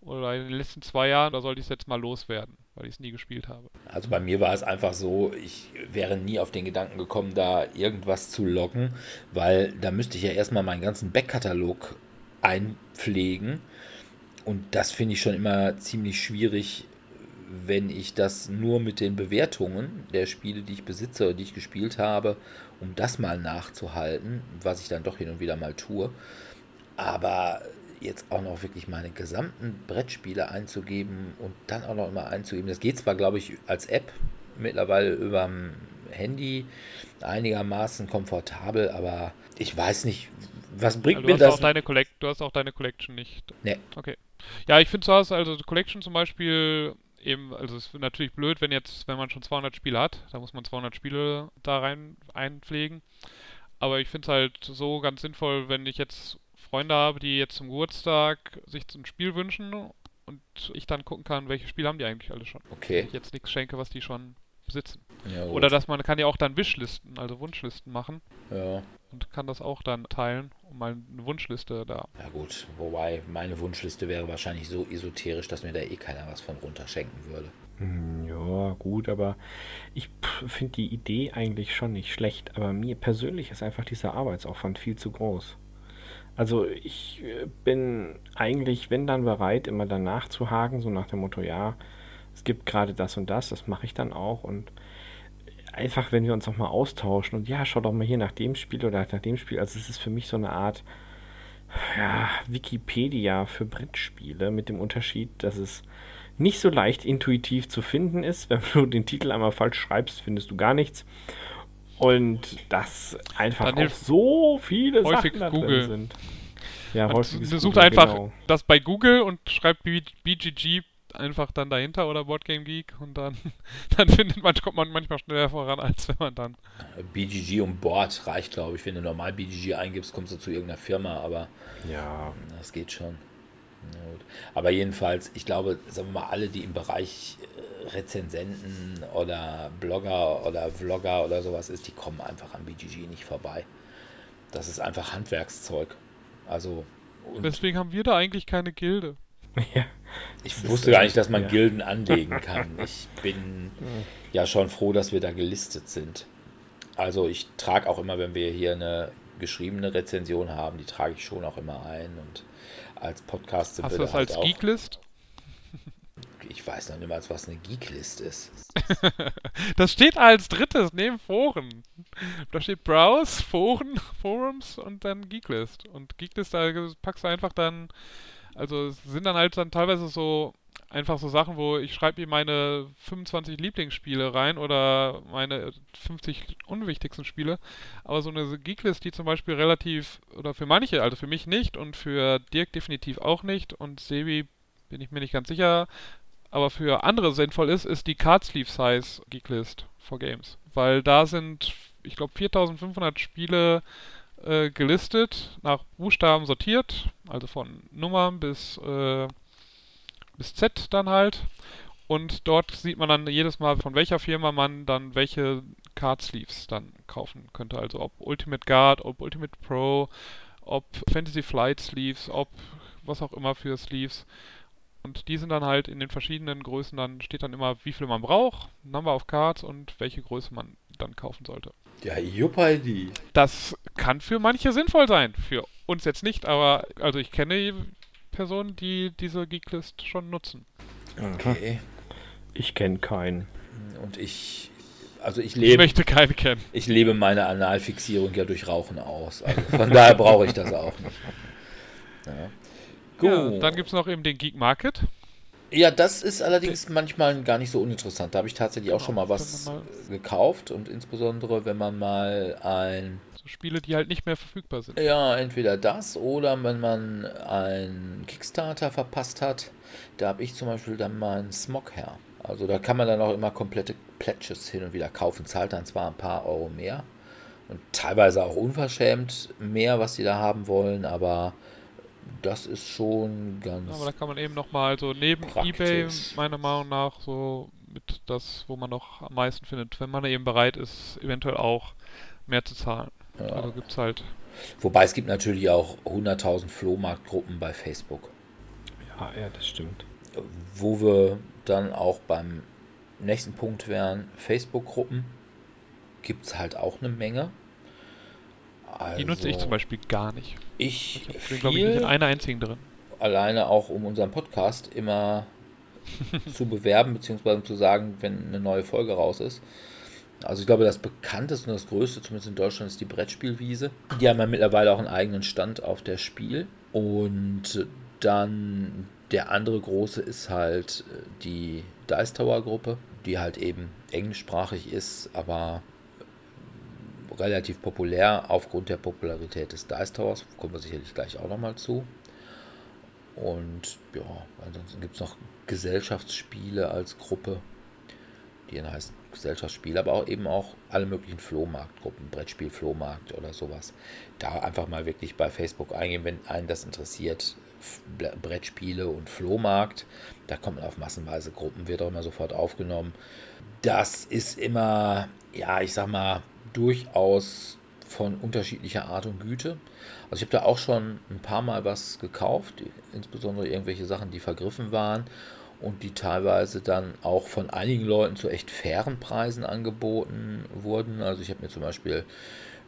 Oder in den letzten zwei Jahren, oder sollte ich es jetzt mal loswerden, weil ich es nie gespielt habe? Also bei mir war es einfach so, ich wäre nie auf den Gedanken gekommen, da irgendwas zu loggen, weil da müsste ich ja erstmal meinen ganzen Backkatalog einpflegen. Und das finde ich schon immer ziemlich schwierig, wenn ich das nur mit den Bewertungen der Spiele, die ich besitze oder die ich gespielt habe, um das mal nachzuhalten, was ich dann doch hin und wieder mal tue. Aber jetzt auch noch wirklich meine gesamten Brettspiele einzugeben und dann auch noch mal einzugeben, das geht zwar, glaube ich, als App mittlerweile über dem Handy einigermaßen komfortabel, aber ich weiß nicht, was bringt Also mir hast das? auch deine Collect du hast auch deine Collection nicht. Nee. Okay. Ja, ich finde so aus, also die Collection zum Beispiel eben, also es ist natürlich blöd, wenn jetzt, wenn man schon 200 Spiele hat, da muss man 200 Spiele da rein einpflegen. Aber ich finde es halt so ganz sinnvoll, wenn ich jetzt Freunde habe, die jetzt zum Geburtstag sich ein Spiel wünschen und ich dann gucken kann, welche Spiele haben die eigentlich alle schon. Wenn Okay, ich jetzt nichts schenke, was die schon besitzen. Ja, gut. Oder dass man kann ja auch dann Wishlisten, also Wunschlisten machen Ja. und kann das auch dann teilen, um mal eine Wunschliste da. ja, gut. Wobei meine Wunschliste wäre wahrscheinlich so esoterisch, dass mir da eh keiner was von runterschenken würde. Hm, Ja, gut, aber ich finde die Idee eigentlich schon nicht schlecht, aber mir persönlich ist einfach dieser Arbeitsaufwand viel zu groß. Also ich äh, bin eigentlich, wenn dann bereit, immer danach zu haken, so nach dem Motto, ja, es gibt gerade das und das, das mache ich dann auch und einfach, wenn wir uns auch mal austauschen und ja, schau doch mal hier nach dem Spiel oder nach dem Spiel, also es ist für mich so eine Art, ja, Wikipedia für Brettspiele mit dem Unterschied, dass es nicht so leicht intuitiv zu finden ist. Wenn du den Titel einmal falsch schreibst, findest du gar nichts. Und dass einfach Dann auch so viele häufig Sachen da Google. drin sind. Ja, Man sucht Google, einfach genau. das bei Google und schreibt BGG einfach dann dahinter oder Boardgame Geek und dann, dann findet man, kommt man manchmal schneller voran, als wenn man dann. BGG und Board reicht, glaube ich. Wenn du normal BGG eingibst, kommst du zu irgendeiner Firma, aber Ja, das geht schon. Na gut. Aber jedenfalls, ich glaube, sagen wir mal, alle, die im Bereich Rezensenten oder Blogger oder Vlogger oder sowas ist, die kommen einfach an BGG nicht vorbei. Das ist einfach Handwerkszeug. Also, und Deswegen haben wir da eigentlich keine Gilde. ja. ich wusste gar nicht, dass man ja. Gilden anlegen kann. Ich bin ja schon froh, dass wir da gelistet sind. Also ich trage auch immer, wenn wir hier eine geschriebene Rezension haben, die trage ich schon auch immer ein und als Podcast sind Hast wir du da das als halt auch. Geeklist? Ich weiß noch niemals, was eine Geeklist ist. Das steht als drittes neben Foren. Da steht Browse, Foren, Forums und dann Geeklist. Und Geeklist, da packst du einfach dann, also sind dann halt dann teilweise so einfach so Sachen, wo ich schreibe mir meine 25 Lieblingsspiele rein oder meine 50 unwichtigsten Spiele. Aber so eine Geeklist, die zum Beispiel relativ, oder für manche, also für mich nicht und für Dirk definitiv auch nicht und Sebi bin ich mir nicht ganz sicher, aber für andere sinnvoll ist, ist die Card Sleeve Size Geeklist for Games. Weil da sind, ich glaube, 4500 Spiele äh, gelistet, nach Buchstaben sortiert, also von Nummern bis, äh, bis Z dann halt. Und dort sieht man dann jedes Mal, von welcher Firma man dann welche Card Sleeves dann kaufen könnte. Also ob Ultimate Guard, ob Ultimate Pro, ob Fantasy Flight Sleeves, ob was auch immer für Sleeves. Und die sind dann halt in den verschiedenen Größen, dann steht dann immer, wie viel man braucht, Number of Cards und welche Größe man dann kaufen sollte. Ja, Juppaldi. Das kann für manche sinnvoll sein, für uns jetzt nicht, aber also ich kenne Personen, die diese Geeklist schon nutzen. Okay. Ich kenne keinen. Und ich, also ich Ich lebe, möchte keine kennen. ich lebe meine Analfixierung ja durch Rauchen aus. Also von daher brauche ich das auch nicht. Ja. Ja, dann gibt es noch eben den Geek Market. Ja, das ist allerdings manchmal gar nicht so uninteressant. Da habe ich tatsächlich auch schon mal was Wenn man gekauft und insbesondere, wenn man mal ein, So Spiele, die halt nicht mehr verfügbar sind. ja, entweder das oder wenn man einen Kickstarter verpasst hat, da habe ich zum Beispiel dann mal einen Smog her. Also da kann man dann auch immer komplette Pledges hin und wieder kaufen, zahlt dann zwar ein paar Euro mehr und teilweise auch unverschämt mehr, was die da haben wollen, aber das ist schon ganz Aber da kann man eben nochmal so neben Praktisch. Ebay meiner Meinung nach so mit das, wo man noch am meisten findet, wenn man eben bereit ist, eventuell auch mehr zu zahlen. Ja. Also gibt's halt. Wobei es gibt natürlich auch 100.000 Flohmarktgruppen bei Facebook, Ja, ja, das stimmt. wo wir dann auch beim nächsten Punkt wären, Facebook-Gruppen gibt es halt auch eine Menge. Also, Die nutze ich zum Beispiel gar nicht. Ich Ich bin, glaube ich, nicht in einer einzigen drin. alleine auch um unseren Podcast immer zu bewerben, beziehungsweise zu sagen, wenn eine neue Folge raus ist. Also ich glaube, das bekannteste und das größte, zumindest in Deutschland, ist die Brettspielwiese. Die haben ja mittlerweile auch einen eigenen Stand auf der Spiel. Und dann der andere große ist halt äh, die Dice Tower Gruppe, die halt eben englischsprachig ist, aber relativ populär aufgrund der Popularität des Dice Towers. Kommen wir sicherlich gleich auch nochmal zu. Und ja, ansonsten gibt es noch Gesellschaftsspiele als Gruppe, die dann heißen Gesellschaftsspiel, aber auch eben auch alle möglichen Flohmarktgruppen, Brettspiel, Flohmarkt oder sowas. Da einfach mal wirklich bei Facebook eingehen, wenn einen das interessiert. Brettspiele und Flohmarkt, da kommt man auf massenweise Gruppen, wird auch immer sofort aufgenommen. Das ist immer, ja, ich sag mal, durchaus von unterschiedlicher Art und Güte. Also ich habe da auch schon ein paar Mal was gekauft, insbesondere irgendwelche Sachen, die vergriffen waren und die teilweise dann auch von einigen Leuten zu echt fairen Preisen angeboten wurden. Also ich habe mir zum Beispiel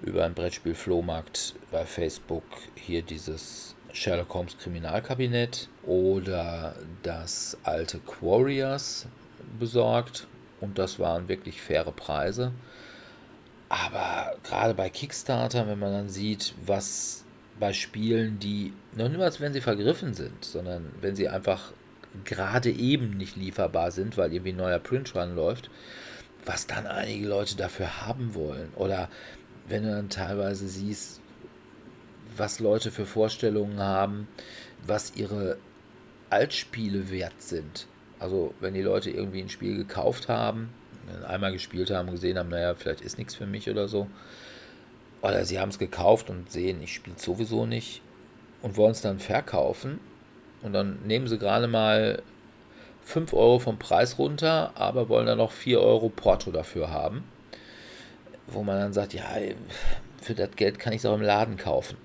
über ein Brettspiel Flohmarkt bei Facebook hier dieses Sherlock Holmes Kriminalkabinett oder das alte Quarriors besorgt und das waren wirklich faire Preise. Aber gerade bei Kickstarter, wenn man dann sieht, was bei Spielen, die noch niemals, wenn sie vergriffen sind, sondern wenn sie einfach gerade eben nicht lieferbar sind, weil irgendwie ein neuer Print Run läuft, was dann einige Leute dafür haben wollen. Oder wenn du dann teilweise siehst, was Leute für Vorstellungen haben, was ihre Altspiele wert sind. Also wenn die Leute irgendwie ein Spiel gekauft haben, einmal gespielt haben, gesehen haben, naja, vielleicht ist nichts für mich oder so. Oder sie haben es gekauft und sehen, ich spiele sowieso nicht und wollen es dann verkaufen und dann nehmen sie gerade mal 5 Euro vom Preis runter, aber wollen dann noch 4 Euro Porto dafür haben. Wo man dann sagt, ja, für das Geld kann ich es auch im Laden kaufen.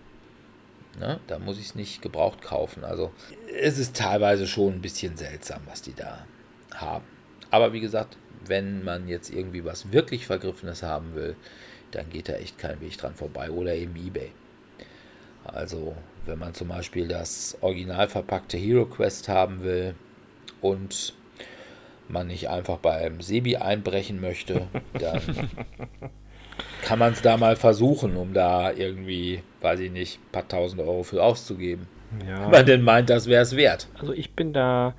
Ne? Da muss ich es nicht gebraucht kaufen. Also es ist teilweise schon ein bisschen seltsam, was die da haben. Aber wie gesagt, wenn man jetzt irgendwie was wirklich Vergriffenes haben will, dann geht da echt kein Weg dran vorbei. Oder eben eBay. Also wenn man zum Beispiel das original verpackte Hero Quest haben will und man nicht einfach beim Sebi einbrechen möchte, dann kann man es da mal versuchen, um da irgendwie, weiß ich nicht, ein paar tausend Euro für auszugeben. Ja. Wenn man denn meint, das wäre es wert. Also ich bin da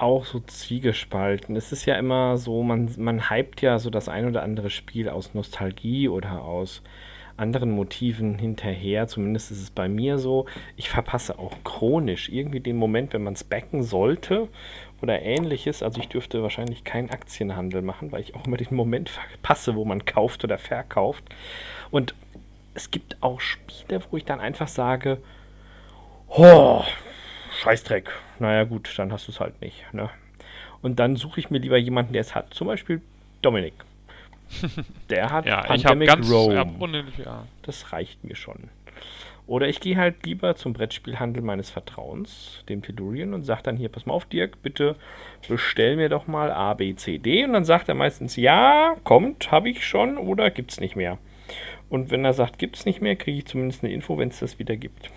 auch so zwiegespalten. Es ist ja immer so, man, man hypt ja so das ein oder andere Spiel aus Nostalgie oder aus anderen Motiven hinterher. Zumindest ist es bei mir so. Ich verpasse auch chronisch irgendwie den Moment, wenn man es backen sollte oder ähnliches. Also ich dürfte wahrscheinlich keinen Aktienhandel machen, weil ich auch immer den Moment verpasse, wo man kauft oder verkauft. Und es gibt auch Spiele, wo ich dann einfach sage, oh, Scheißdreck. Naja gut, dann hast du es halt nicht. Ne? Und dann suche ich mir lieber jemanden, der es hat. Zum Beispiel Dominik. Der hat ja, Pandemic ich ganz, Rome. Ja. Das reicht mir schon. Oder ich gehe halt lieber zum Brettspielhandel meines Vertrauens, dem Tellurien, und sage dann hier, pass mal auf, Dirk, bitte bestell mir doch mal A, B, C, D. Und dann sagt er meistens, ja, kommt, habe ich schon oder gibt es nicht mehr. Und wenn er sagt, gibt es nicht mehr, kriege ich zumindest eine Info, wenn es das wieder gibt.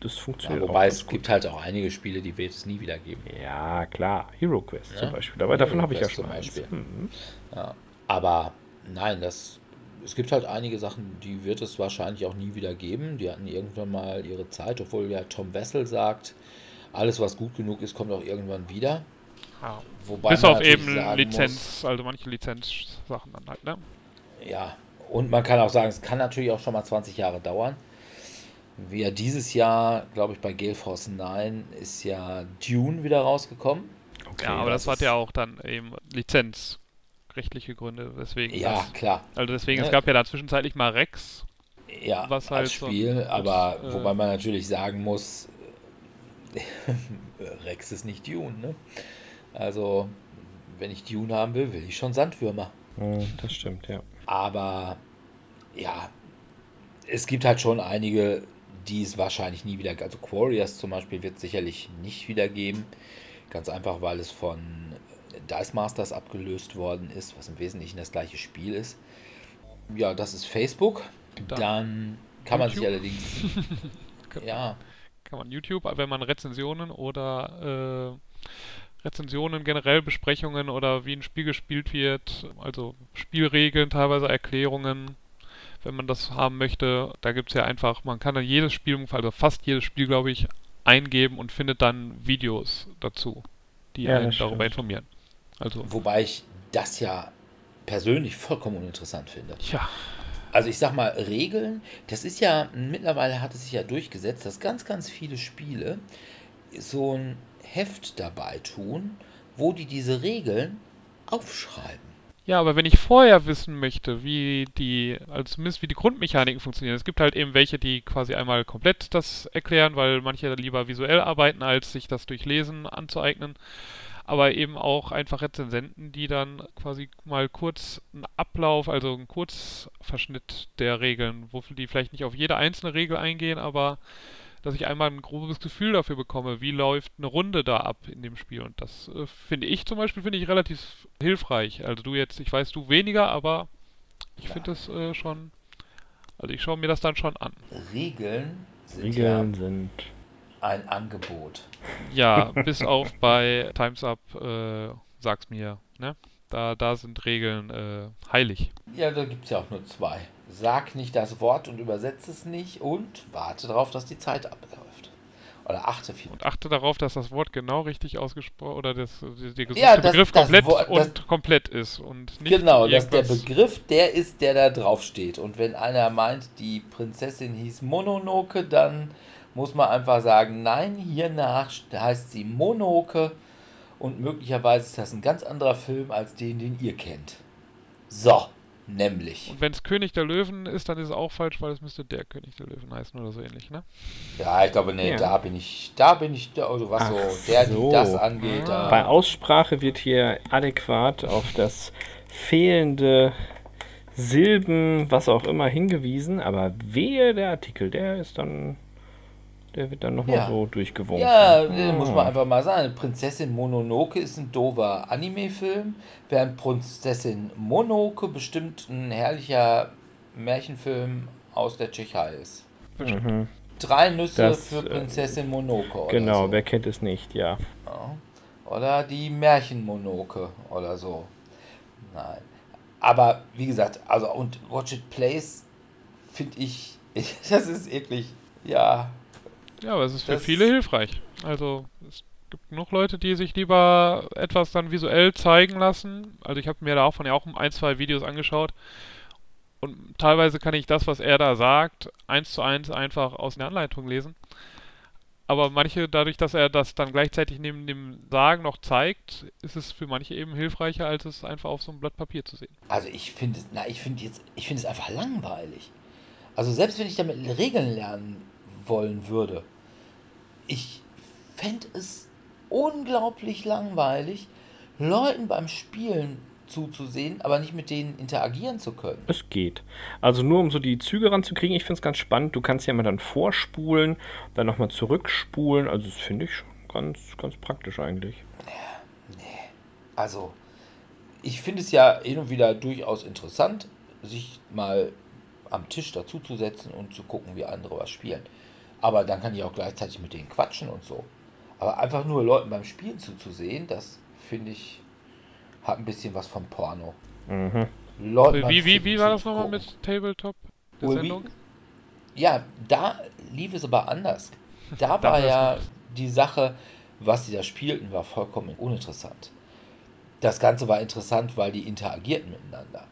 Das funktioniert ja, Wobei es gut. gibt halt auch einige Spiele, die wird es nie wieder geben. Ja, klar. Hero Quest ja? zum Beispiel. Aber Hero davon habe ich ja schon zum Beispiel. Mhm. Ja. Aber nein, das, es gibt halt einige Sachen, die wird es wahrscheinlich auch nie wieder geben. Die hatten irgendwann mal ihre Zeit, obwohl ja Tom Wessel sagt, alles was gut genug ist, kommt auch irgendwann wieder. Ja. Wobei Bis auf eben Lizenz, muss, also manche Lizenzsachen dann halt, ne? Ja, und man kann auch sagen, es kann natürlich auch schon mal 20 Jahre dauern. Wie ja dieses Jahr, glaube ich, bei Gale Force 9 ist ja Dune wieder rausgekommen. Okay, ja, aber das, das hat ja auch dann eben Lizenz rechtliche Gründe, deswegen. Ja, das, klar. Also deswegen, ja. es gab ja da zwischenzeitlich mal Rex. Ja, was halt als Spiel, so, aber äh, wobei man natürlich sagen muss, Rex ist nicht Dune, ne? Also, wenn ich Dune haben will, will ich schon Sandwürmer. das stimmt, ja. Aber, ja, es gibt halt schon einige, die es wahrscheinlich nie wieder, also Quarriors zum Beispiel wird es sicherlich nicht wieder geben. Ganz einfach, weil es von Dice Masters abgelöst worden ist, was im Wesentlichen das gleiche Spiel ist. Ja, das ist Facebook. Dann, Dann kann man sich allerdings. ja. Kann man YouTube, wenn man Rezensionen oder äh, Rezensionen, generell Besprechungen oder wie ein Spiel gespielt wird, also Spielregeln, teilweise Erklärungen, wenn man das haben möchte, da gibt es ja einfach, man kann dann jedes Spiel, also fast jedes Spiel, glaube ich, eingeben und findet dann Videos dazu, die ja, einen darüber informieren. Also. Wobei ich das ja persönlich vollkommen uninteressant finde. Ja. Also ich sag mal, Regeln, das ist ja, mittlerweile hat es sich ja durchgesetzt, dass ganz, ganz viele Spiele so ein Heft dabei tun, wo die diese Regeln aufschreiben. Ja, aber wenn ich vorher wissen möchte, wie die, also zumindest wie die Grundmechaniken funktionieren, es gibt halt eben welche, die quasi einmal komplett das erklären, weil manche lieber visuell arbeiten, als sich das durch Lesen anzueignen. Aber eben auch einfach Rezensenten, die dann quasi mal kurz einen Ablauf, also einen Kurzverschnitt der Regeln, wofür die vielleicht nicht auf jede einzelne Regel eingehen, aber dass ich einmal ein grobes Gefühl dafür bekomme, wie läuft eine Runde da ab in dem Spiel. Und das äh, finde ich zum Beispiel finde ich relativ hilfreich. Also du jetzt, ich weiß du weniger, aber ich finde das äh, schon. Also ich schaue mir das dann schon an. Regeln sind Regeln ja sind. ein Angebot. Ja, bis auf bei Times Up, äh, sag's mir, ne? Da, da sind Regeln äh, heilig. Ja, da gibt es ja auch nur zwei. Sag nicht das Wort und übersetze es nicht und warte darauf, dass die Zeit abläuft. Oder achte viel. Und achte darauf, dass das Wort genau richtig ausgesprochen oder das, der gesuchte Ja, das- Begriff das komplett Wort- das- und komplett ist und nicht Genau, dass der Begriff der ist, der da drauf steht. Und wenn einer meint, die Prinzessin hieß Mononoke, dann muss man einfach sagen, nein, hiernach heißt sie Monoke und möglicherweise ist das ein ganz anderer Film als den, den ihr kennt. So, nämlich. Und wenn es König der Löwen ist, dann ist es auch falsch, weil es müsste der König der Löwen heißen oder so ähnlich, ne? Ja, ich glaube, nee, Ja. da bin ich, da bin ich, also was Ach so, der, die so. das angeht, da. Bei Aussprache wird hier adäquat auf das fehlende Silben, was auch immer, hingewiesen, aber wehe der Artikel, der ist dann, der wird dann nochmal Ja. so durchgewunken. Ja, äh, muss man einfach mal sagen. Prinzessin Mononoke ist ein doofer Anime-Film, während Prinzessin Monoke bestimmt ein herrlicher Märchenfilm aus der Tschechei ist. Mhm. Drei Nüsse Das, für äh, Prinzessin Monoke oder Genau, so. wer kennt es nicht, ja. Oder die Märchenmonoke oder so. Nein. Aber wie gesagt, also und Watch It Plays finde ich, das ist wirklich, ja, Ja, aber es ist für viele hilfreich. Also es gibt genug Leute, die sich lieber etwas dann visuell zeigen lassen. Also ich habe mir davon ja auch ein, zwei Videos angeschaut. Und teilweise kann ich das, was er da sagt, eins zu eins einfach aus der Anleitung lesen. Aber manche, dadurch, dass er das dann gleichzeitig neben dem Sagen noch zeigt, ist es für manche eben hilfreicher, als es einfach auf so einem Blatt Papier zu sehen. Also ich finde es, na, ich finde jetzt, ich finde es einfach langweilig. Also selbst wenn ich damit Regeln lernen wollen würde, ich fände es unglaublich langweilig, Leuten beim Spielen zuzusehen, aber nicht mit denen interagieren zu können. Es geht. Also nur um so die Züge ranzukriegen, ich finde es ganz spannend. Du kannst ja immer dann vorspulen, dann nochmal zurückspulen. Also das finde ich schon ganz, ganz praktisch eigentlich. Also, ich finde es ja hin und wieder durchaus interessant, sich mal am Tisch dazuzusetzen und zu gucken, wie andere was spielen. Aber dann kann ich auch gleichzeitig mit denen quatschen und so. Aber einfach nur Leuten beim Spielen zuzusehen, das finde ich, hat ein bisschen was von Porno. Mhm. Leuten Wie, wie, wie war das nochmal mit Tabletop? Der? Sendung? Ja, da lief es aber anders. Da war ja die Sache, was sie da spielten, war vollkommen uninteressant. Das Ganze war interessant, weil die interagierten miteinander.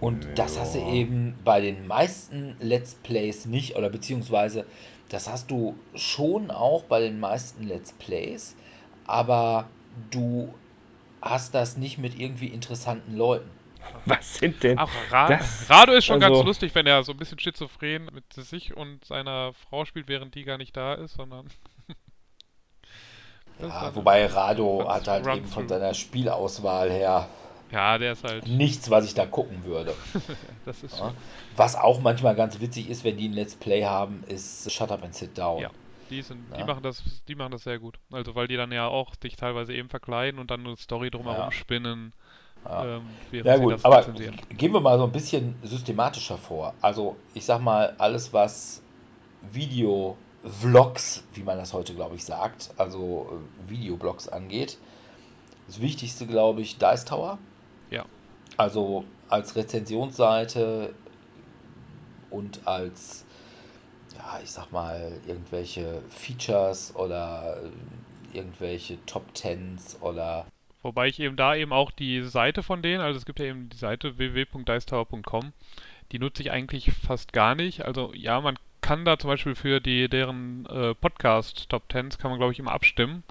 Und das hast du eben bei den meisten Let's Plays nicht, oder beziehungsweise das hast du schon auch bei den meisten Let's Plays, aber du hast das nicht mit irgendwie interessanten Leuten. Was sind denn Ach, Ra das? Rado ist schon also- ganz lustig, wenn er so ein bisschen schizophren mit sich und seiner Frau spielt, während die gar nicht da ist, sondern. Ja, wobei Rado hat halt eben von seiner Spielauswahl her Ja, der ist halt. nichts, was ich da gucken würde. Das ist Ja. Was auch manchmal ganz witzig ist, wenn die ein Let's Play haben, ist Shut Up and Sit Down. Ja. Die, sind, die, Ja. machen das, die machen das sehr gut. Also, weil die dann ja auch dich teilweise eben verkleiden und dann eine Story drumherum Ja. spinnen. Ja. Ähm, Ja gut, aber gehen wir mal so ein bisschen systematischer vor. Also ich sag mal, alles was Video-Vlogs, wie man das heute glaube ich sagt, also äh, Videoblogs angeht, das Wichtigste glaube ich Dice Tower. Ja. Also als Rezensionsseite und als, ja, ich sag mal, irgendwelche Features oder irgendwelche Top Tens oder Wobei ich eben da eben auch die Seite von denen, also es gibt ja eben die Seite www.dicetower.com, die nutze ich eigentlich fast gar nicht. Also ja, man kann da zum Beispiel für die deren äh, Podcast Top Tens kann man glaube ich immer abstimmen.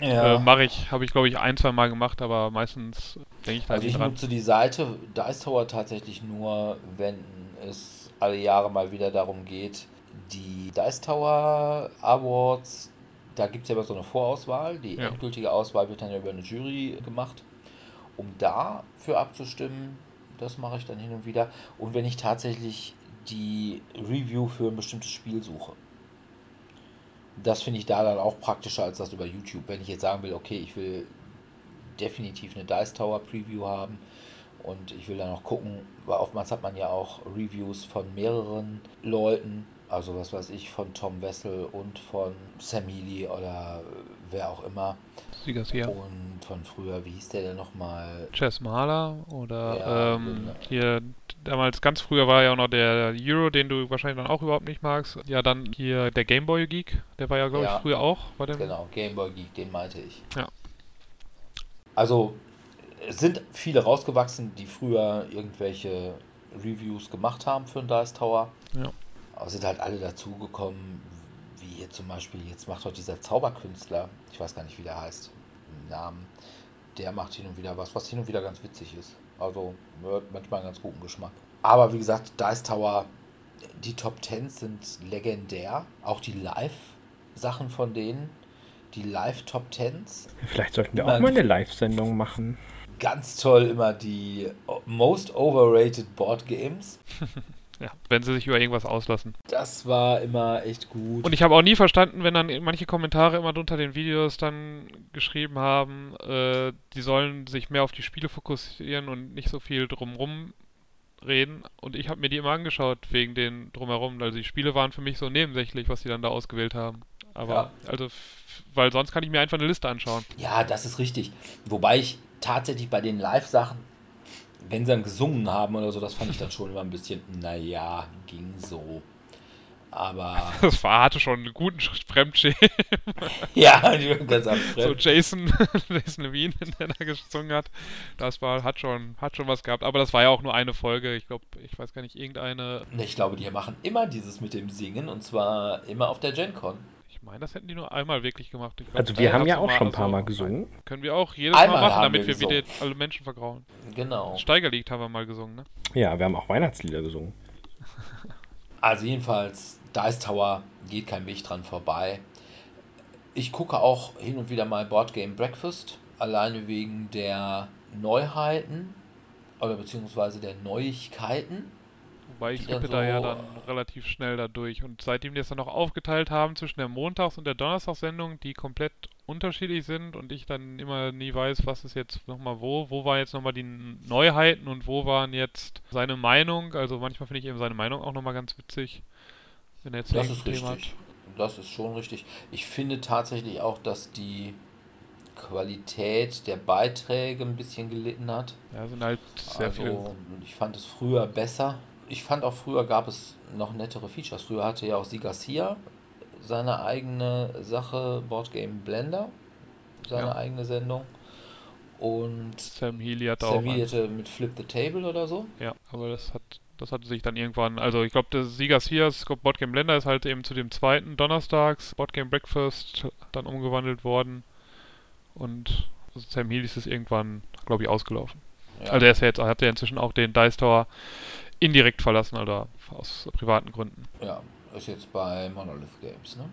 Äh, Mache ich, habe ich glaube ich ein, zwei Mal gemacht, aber meistens denke ich da Also nicht ich dran. nutze die Seite Dice Tower tatsächlich nur, wenn es alle Jahre mal wieder darum geht, die Dice Tower Awards, da gibt es ja immer so eine Vorauswahl, die Ja. endgültige Auswahl wird dann ja über eine Jury gemacht, um dafür abzustimmen, das mache ich dann hin und wieder. Und wenn ich tatsächlich die Review für ein bestimmtes Spiel suche. Das finde ich da dann auch praktischer als das über YouTube. Wenn ich jetzt sagen will, okay, ich will definitiv eine Dice Tower Preview haben und ich will dann noch gucken, weil oftmals hat man ja auch Reviews von mehreren Leuten, also was weiß ich, von Tom Wessel und von Sam Healy oder wer auch immer Siegers hier. und von früher, wie hieß der denn nochmal? Chess Mahler oder Ja, ähm, genau. hier damals ganz früher war ja auch noch der Euro, den du wahrscheinlich dann auch überhaupt nicht magst. Ja, dann hier der Gameboy Geek, der war ja glaube Ja. ich früher auch. War der Genau, Game Boy Geek, den meinte ich. Ja. Also es sind viele rausgewachsen, die früher irgendwelche Reviews gemacht haben für den Dice Tower. Ja. Aber sind halt alle dazugekommen, hier zum Beispiel, jetzt macht heute dieser Zauberkünstler, ich weiß gar nicht, wie der heißt, Namen, der macht hin und wieder was, was hin und wieder ganz witzig ist. Also hat manchmal einen ganz guten Geschmack. Aber wie gesagt, Dice Tower, die Top 10 sind legendär. Auch die Live-Sachen von denen, die Live-Top 10s. Vielleicht sollten wir Immer- auch mal eine Live-Sendung machen. Ganz toll immer die Most Overrated Board Games. Ja, wenn sie sich über irgendwas auslassen. Das war immer echt gut. Und ich habe auch nie verstanden, wenn dann manche Kommentare immer unter den Videos dann geschrieben haben, äh, die sollen sich mehr auf die Spiele fokussieren und nicht so viel drumrum reden. Und ich habe mir die immer angeschaut wegen den drumherum. Also die Spiele waren für mich so nebensächlich, was sie dann da ausgewählt haben. Aber Ja. also, weil sonst kann ich mir einfach eine Liste anschauen. Ja, das ist richtig. Wobei ich tatsächlich bei den Live-Sachen, wenn sie dann gesungen haben oder so, das fand ich dann schon immer ein bisschen, naja, ging so. Aber Das war, hatte schon einen guten Sch- Fremdschämen. ja, die waren ganz am So Fremd. Jason, Jason Levine, der da gesungen hat. Das war, hat schon, hat schon was gehabt. Aber das war ja auch nur eine Folge. Ich glaube, ich weiß gar nicht, irgendeine. Ich glaube, die machen immer dieses mit dem Singen und zwar immer auf der GenCon. Meine, das hätten die nur einmal wirklich gemacht. Ich glaub, Also wir haben ja auch schon ein paar also, Mal gesungen. Können wir auch jedes Einmal Mal machen, damit wir wir wieder alle Menschen vergrauen. Genau. Steigerlied haben wir mal gesungen, ne? Ja, wir haben auch Weihnachtslieder gesungen. Also jedenfalls, Dice Tower geht kein Weg dran vorbei. Ich gucke auch hin und wieder mal Board Game Breakfast, alleine wegen der Neuheiten oder beziehungsweise der Neuigkeiten. Wobei ich skippe da ja dann relativ schnell da durch. Und seitdem die es dann noch aufgeteilt haben zwischen der Montags- und der Donnerstagssendung, die komplett unterschiedlich sind und ich dann immer nie weiß, was ist jetzt nochmal wo, wo waren jetzt nochmal die Neuheiten und wo waren jetzt seine Meinung. Also manchmal finde ich eben seine Meinung auch nochmal ganz witzig, wenn er jetzt Das ist Thema richtig. Das ist schon richtig. Ich finde tatsächlich auch, dass die Qualität der Beiträge ein bisschen gelitten hat. hat. Ja, sind halt sehr viele. also, ich fand es früher besser. Ich fand auch früher gab es noch nettere Features. Früher hatte ja auch Sigas hier seine eigene Sache, Boardgame Blender, seine Ja. eigene Sendung. Und Sam Healy hat auch. servierte mit Flip the Table oder so. Ja, aber das hat das hatte sich dann irgendwann, also ich glaube, der Siegers hier, Boardgame Blender ist halt eben zu dem zweiten Donnerstags, Boardgame Breakfast dann umgewandelt worden und Sam Healy ist es irgendwann, glaube ich, ausgelaufen. Ja. Also er ist ja jetzt, hat ja inzwischen auch den Dice Tower indirekt verlassen, oder aus privaten Gründen. ja, ist jetzt bei Monolith Games, ne?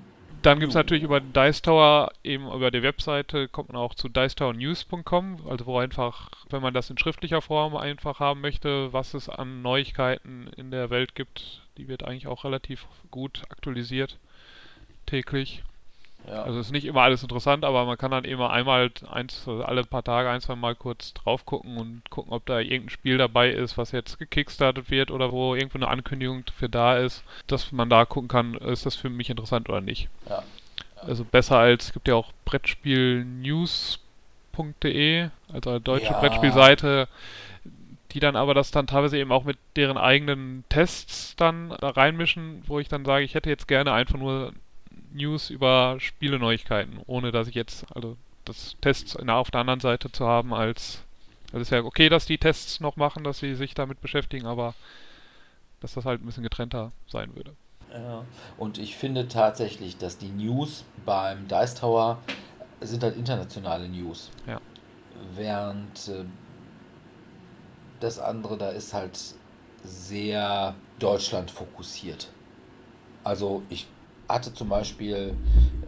Dann gibt es natürlich über den Dice Tower, eben über die Webseite, kommt man auch zu dicetowernews.com, also wo einfach, wenn man das in schriftlicher Form einfach haben möchte, was es an Neuigkeiten in der Welt gibt, die wird eigentlich auch relativ gut aktualisiert, täglich. Ja. Also ist nicht immer alles interessant, aber man kann dann immer einmal, eins, alle paar Tage, ein, zwei Mal kurz drauf gucken und gucken, ob da irgendein Spiel dabei ist, was jetzt gekickstartet wird oder wo irgendwo eine Ankündigung für da ist, dass man da gucken kann, ist das für mich interessant oder nicht. ja. Also besser als, es gibt ja auch Brettspielnews.de, also eine deutsche Ja. Brettspielseite, die dann aber das dann teilweise eben auch mit deren eigenen Tests dann da reinmischen, wo ich dann sage, ich hätte jetzt gerne einfach nur News über Spieleneuigkeiten, ohne dass ich jetzt, also das Tests auf der anderen Seite zu haben als, also es ist ja okay, dass die Tests noch machen, dass sie sich damit beschäftigen, aber dass das halt ein bisschen getrennter sein würde. Ja, und ich finde tatsächlich, dass die News beim Dice Tower sind halt internationale News. Ja. Während äh, das andere, da ist halt sehr Deutschland fokussiert. Also ich hatte zum Beispiel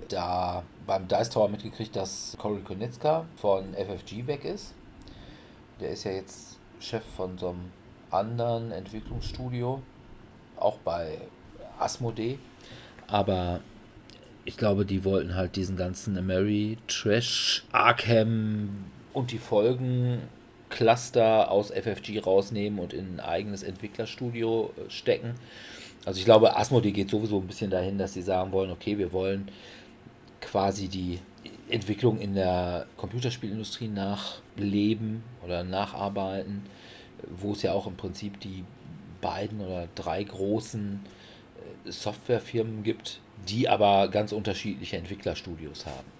da beim Dice Tower mitgekriegt, dass Cory Konitzka von FFG weg ist. Der ist ja jetzt Chef von so einem anderen Entwicklungsstudio, auch bei Asmodee. Aber ich glaube, die wollten halt diesen ganzen Trash, Arkham und die Folgen Cluster aus FFG rausnehmen und in ein eigenes Entwicklerstudio stecken. Also ich glaube, Asmodee geht sowieso ein bisschen dahin, dass sie sagen wollen, okay, wir wollen quasi die Entwicklung in der Computerspielindustrie nachleben oder nacharbeiten, wo es ja auch im Prinzip die beiden oder drei großen äh, Softwarefirmen gibt, die aber ganz unterschiedliche Entwicklerstudios haben.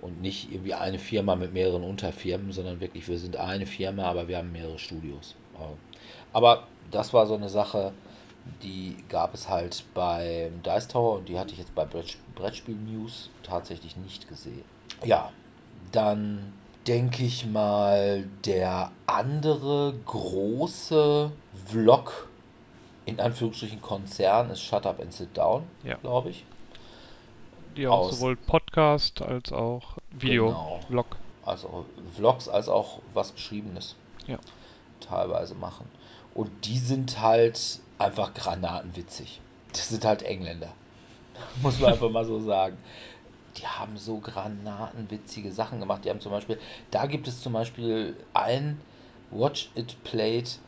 Und nicht irgendwie eine Firma mit mehreren Unterfirmen, sondern wirklich, wir sind eine Firma, aber wir haben mehrere Studios. Aber das war so eine Sache, die gab es halt beim Dice Tower und die hatte ich jetzt bei Brettspiel News tatsächlich nicht gesehen. Ja, dann denke ich mal, der andere große Vlog, in Anführungsstrichen Konzern, ist Shut Up and Sit Down, Ja. glaube ich. Die auch Aus- sowohl Podcast als auch Video, Genau. Vlog. Also Vlogs als auch was Geschriebenes Ja. teilweise machen. Und die sind halt einfach granatenwitzig. Das sind halt Engländer. Muss man einfach mal so sagen. Die haben so granatenwitzige Sachen gemacht. Die haben zum Beispiel, da gibt es zum Beispiel ein Watch It Played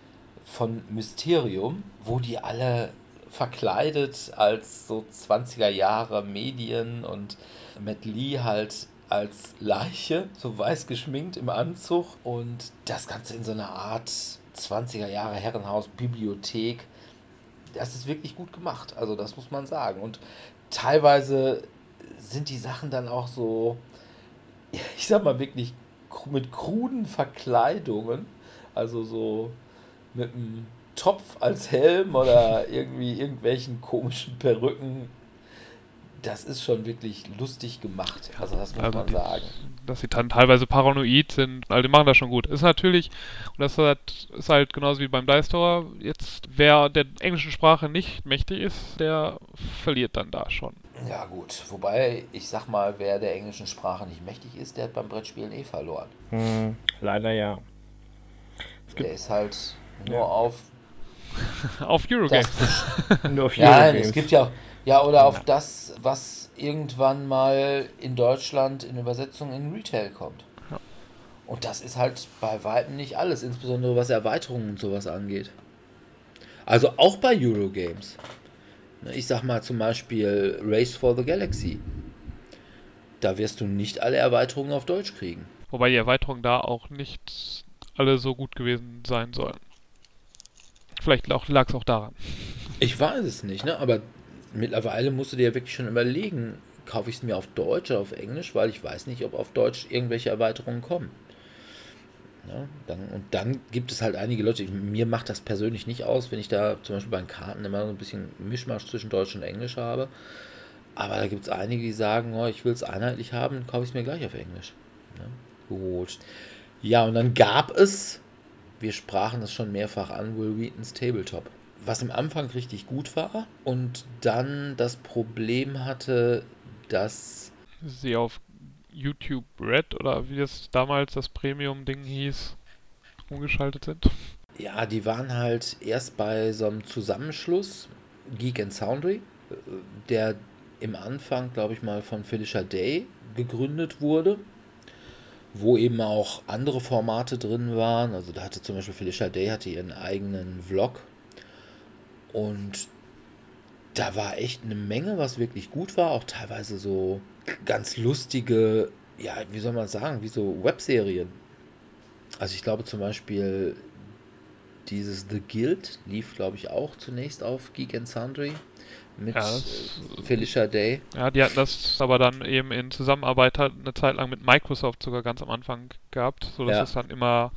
von Mysterium, wo die alle verkleidet als so 20er Jahre Medien und Matt Lee halt als Leiche, so weiß geschminkt im Anzug und das Ganze in so einer Art 20er Jahre Herrenhaus, Bibliothek. Das ist wirklich gut gemacht, also das muss man sagen. Und teilweise sind die Sachen dann auch so, ich sag mal wirklich mit kruden Verkleidungen, also so mit einem Topf als Helm oder irgendwie irgendwelchen komischen Perücken. Das ist schon wirklich lustig gemacht. Also das muss Also man die- sagen. dass sie dann teilweise paranoid sind. Also die machen das schon gut. Ist natürlich, und das hat, ist halt genauso wie beim Dice Tower, jetzt wer der englischen Sprache nicht mächtig ist, der verliert dann da schon. Ja gut, wobei ich sag mal, wer der englischen Sprache nicht mächtig ist, der hat beim Brettspielen eh verloren. Hm, leider ja. Es Der ist halt nur Ja. auf Auf Eurogames. nur auf Ja, nein, Eurogames. es gibt ja, ja oder auf das, was irgendwann mal in Deutschland in Übersetzung in Retail kommt. Ja. Und das ist halt bei weitem nicht alles, insbesondere was Erweiterungen und sowas angeht. Also auch bei Eurogames. Ne, Ich sag mal zum Beispiel Race for the Galaxy. Da wirst du nicht alle Erweiterungen auf Deutsch kriegen. Wobei die Erweiterungen da auch nicht alle so gut gewesen sein sollen. Vielleicht lag es auch daran. Ich weiß es nicht, ne? aber mittlerweile musst du dir ja wirklich schon überlegen, kaufe ich es mir auf Deutsch oder auf Englisch, weil ich weiß nicht, ob auf Deutsch irgendwelche Erweiterungen kommen. Ja, dann, und dann gibt es halt einige Leute, ich, mir macht das persönlich nicht aus, wenn ich da zum Beispiel bei den Karten immer so ein bisschen Mischmasch zwischen Deutsch und Englisch habe. Aber da gibt es einige, die sagen, oh, ich will es einheitlich haben, kaufe ich es mir gleich auf Englisch. Ja, gut. Ja, und dann gab es, wir sprachen das schon mehrfach an, Will Wheatons Tabletop. Was am Anfang richtig gut war und dann das Problem hatte, dass Sie auf YouTube Red oder wie das damals das Premium-Ding hieß, umgeschaltet sind. Ja, die waren halt erst bei so einem Zusammenschluss, Geek and Soundry, der im Anfang, glaube ich mal, von Felicia Day gegründet wurde, wo eben auch andere Formate drin waren. Also da hatte zum Beispiel Felicia Day hatte ihren eigenen Vlog und da war echt eine Menge, was wirklich gut war, auch teilweise so ganz lustige, ja, wie soll man sagen, wie so Webserien. Also ich glaube zum Beispiel dieses The Guild lief, glaube ich, auch zunächst auf Geek and Sundry mit Ja, das- äh, Felicia Day. Ja, die hatten das aber dann eben in Zusammenarbeit halt eine Zeit lang mit Microsoft sogar ganz am Anfang gehabt, sodass Ja. es dann immer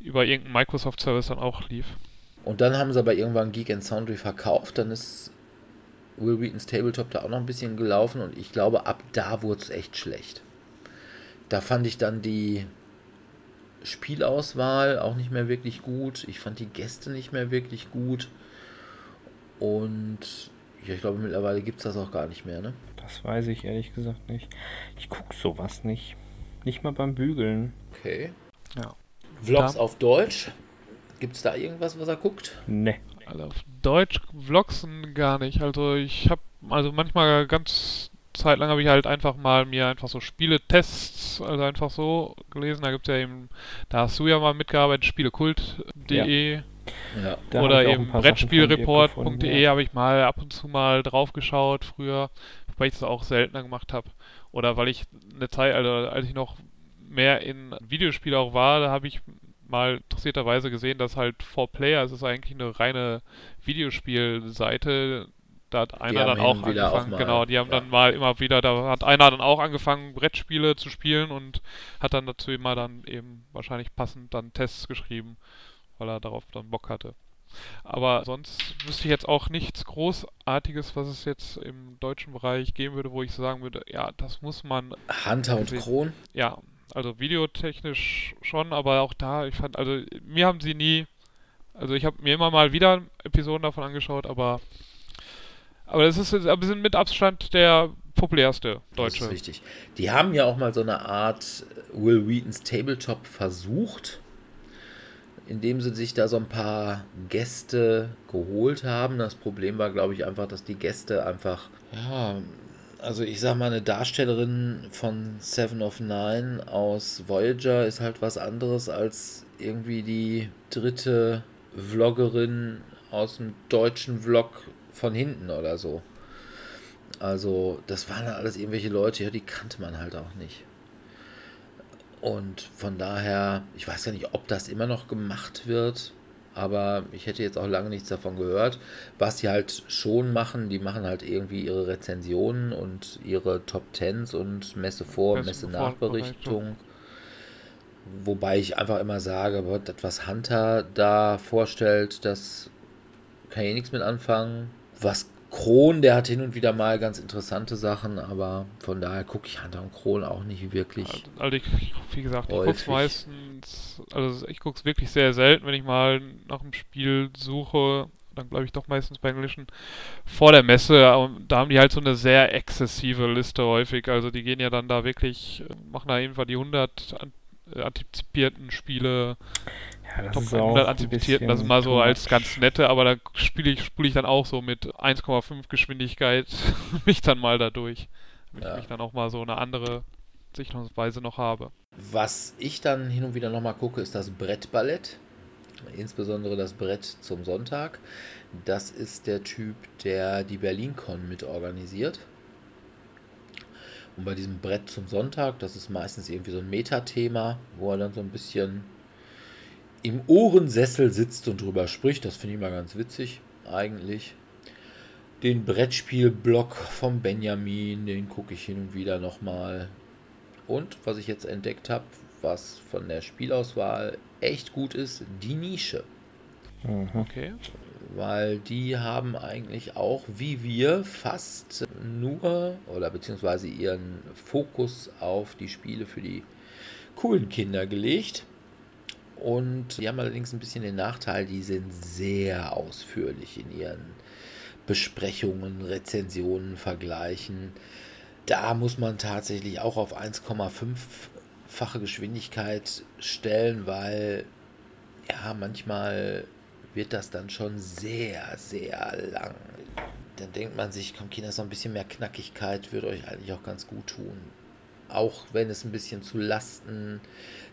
über irgendeinen Microsoft-Service dann auch lief. Und dann haben sie aber irgendwann Geek and Sundry verkauft. Dann ist Will Wheatons Tabletop da auch noch ein bisschen gelaufen und ich glaube, ab da wurde es echt schlecht. Da fand ich dann die Spielauswahl auch nicht mehr wirklich gut. Ich fand die Gäste nicht mehr wirklich gut. Und ja, ich glaube, mittlerweile gibt es das auch gar nicht mehr, ne? Das weiß ich ehrlich gesagt nicht. Ich gucke sowas nicht. Nicht mal beim Bügeln. Okay. Ja. Vlogs Da- auf Deutsch. Gibt es da irgendwas, was er guckt? Ne. Also auf Deutsch Vlogs gar nicht. Also ich habe, also manchmal ganz Zeit lang habe ich halt einfach mal mir einfach so Spieletests, also einfach so gelesen. Da gibt es ja eben, da hast du ja mal mitgearbeitet, spielekult.de Ja. Hab oder eben Brettspielreport.de ja. habe ich mal ab und zu mal drauf geschaut früher, weil ich das auch seltener gemacht habe. Oder weil ich eine Zeit, also als ich noch mehr in Videospiele auch war, da habe ich mal interessierterweise gesehen, dass halt 4Player, es ist eigentlich eine reine Videospielseite, da hat einer dann auch auch angefangen, mal, genau, die haben ja. dann mal immer wieder, da hat einer dann auch angefangen, Brettspiele zu spielen und hat dann dazu immer dann eben wahrscheinlich passend dann Tests geschrieben, weil er darauf dann Bock hatte. Aber sonst wüsste ich jetzt auch nichts Großartiges, was es jetzt im deutschen Bereich geben würde, wo ich sagen würde, ja, das muss man, Hunter und. Kron. ja, also videotechnisch schon, aber auch da, ich fand, also mir haben sie nie, also ich habe mir immer mal wieder Episoden davon angeschaut, aber aber das ist, aber sind mit Abstand der populärste Das Deutsche. ist richtig. Die haben ja auch mal so eine Art Will Wheatons Tabletop versucht, indem sie sich da so ein paar Gäste geholt haben. Das Problem war, glaube ich, einfach, dass die Gäste einfach, ja, also ich sag mal, eine Darstellerin von Seven of Nine aus Voyager ist halt was anderes als irgendwie die dritte Vloggerin aus dem deutschen Vlog von hinten oder so. Also, das waren halt alles irgendwelche Leute, ja, die kannte man halt auch nicht. Und von daher, ich weiß ja nicht, ob das immer noch gemacht wird, aber ich hätte jetzt auch lange nichts davon gehört. Was sie halt schon machen, die machen halt irgendwie ihre Rezensionen und ihre Top Tens und Messe vor, Messe Messe Nachberichtung. Wobei ich einfach immer sage, was Hunter da vorstellt, das kann ich nichts mit anfangen. Was Kron, der hat hin und wieder mal ganz interessante Sachen, aber von daher gucke ich Hunter und Kron auch nicht wirklich. Also ich, wie gesagt, ich guck's Häufig. meistens, also ich guck's wirklich sehr selten, wenn ich mal nach einem Spiel suche, dann glaube ich doch meistens bei englischen vor der Messe. Und Da haben die halt so eine sehr exzessive Liste häufig. Also die gehen ja dann da wirklich, äh, machen da einfach die 100 an, äh, antizipierten Spiele, Ja, das Top ist auch 100 ein antizipierten, das ist mal so als ganz nette, aber da spiele ich, spule ich dann auch so mit 1,5 Geschwindigkeit mich dann mal da durch. Damit Ja. ich mich dann auch mal so eine andere Sichtungsweise noch habe. Was ich dann hin und wieder nochmal gucke, ist das Brettballett. Insbesondere das Brett zum Sonntag. Das ist der Typ, der die BerlinCon mit organisiert. Und bei diesem Brett zum Sonntag, das ist meistens irgendwie so ein Metathema, wo er dann so ein bisschen im Ohrensessel sitzt und drüber spricht. Das finde ich mal ganz witzig, eigentlich. Den Brettspielblock vom Benjamin, den gucke ich hin und wieder nochmal. Und was ich jetzt entdeckt habe, was von der Spielauswahl echt gut ist, die Nische. Mhm. Okay. Weil die haben eigentlich auch, wie wir, fast nur oder beziehungsweise ihren Fokus auf die Spiele für die coolen Kinder gelegt. Und die haben allerdings ein bisschen den Nachteil, die sind sehr ausführlich in ihren Besprechungen, Rezensionen, Vergleichen. Da muss man tatsächlich auch auf 1,5-fache Geschwindigkeit stellen, weil ja, manchmal wird das dann schon sehr, sehr lang. Dann denkt man sich, komm Kinder, so ein bisschen mehr Knackigkeit würde euch eigentlich auch ganz gut tun. Auch wenn es ein bisschen zu Lasten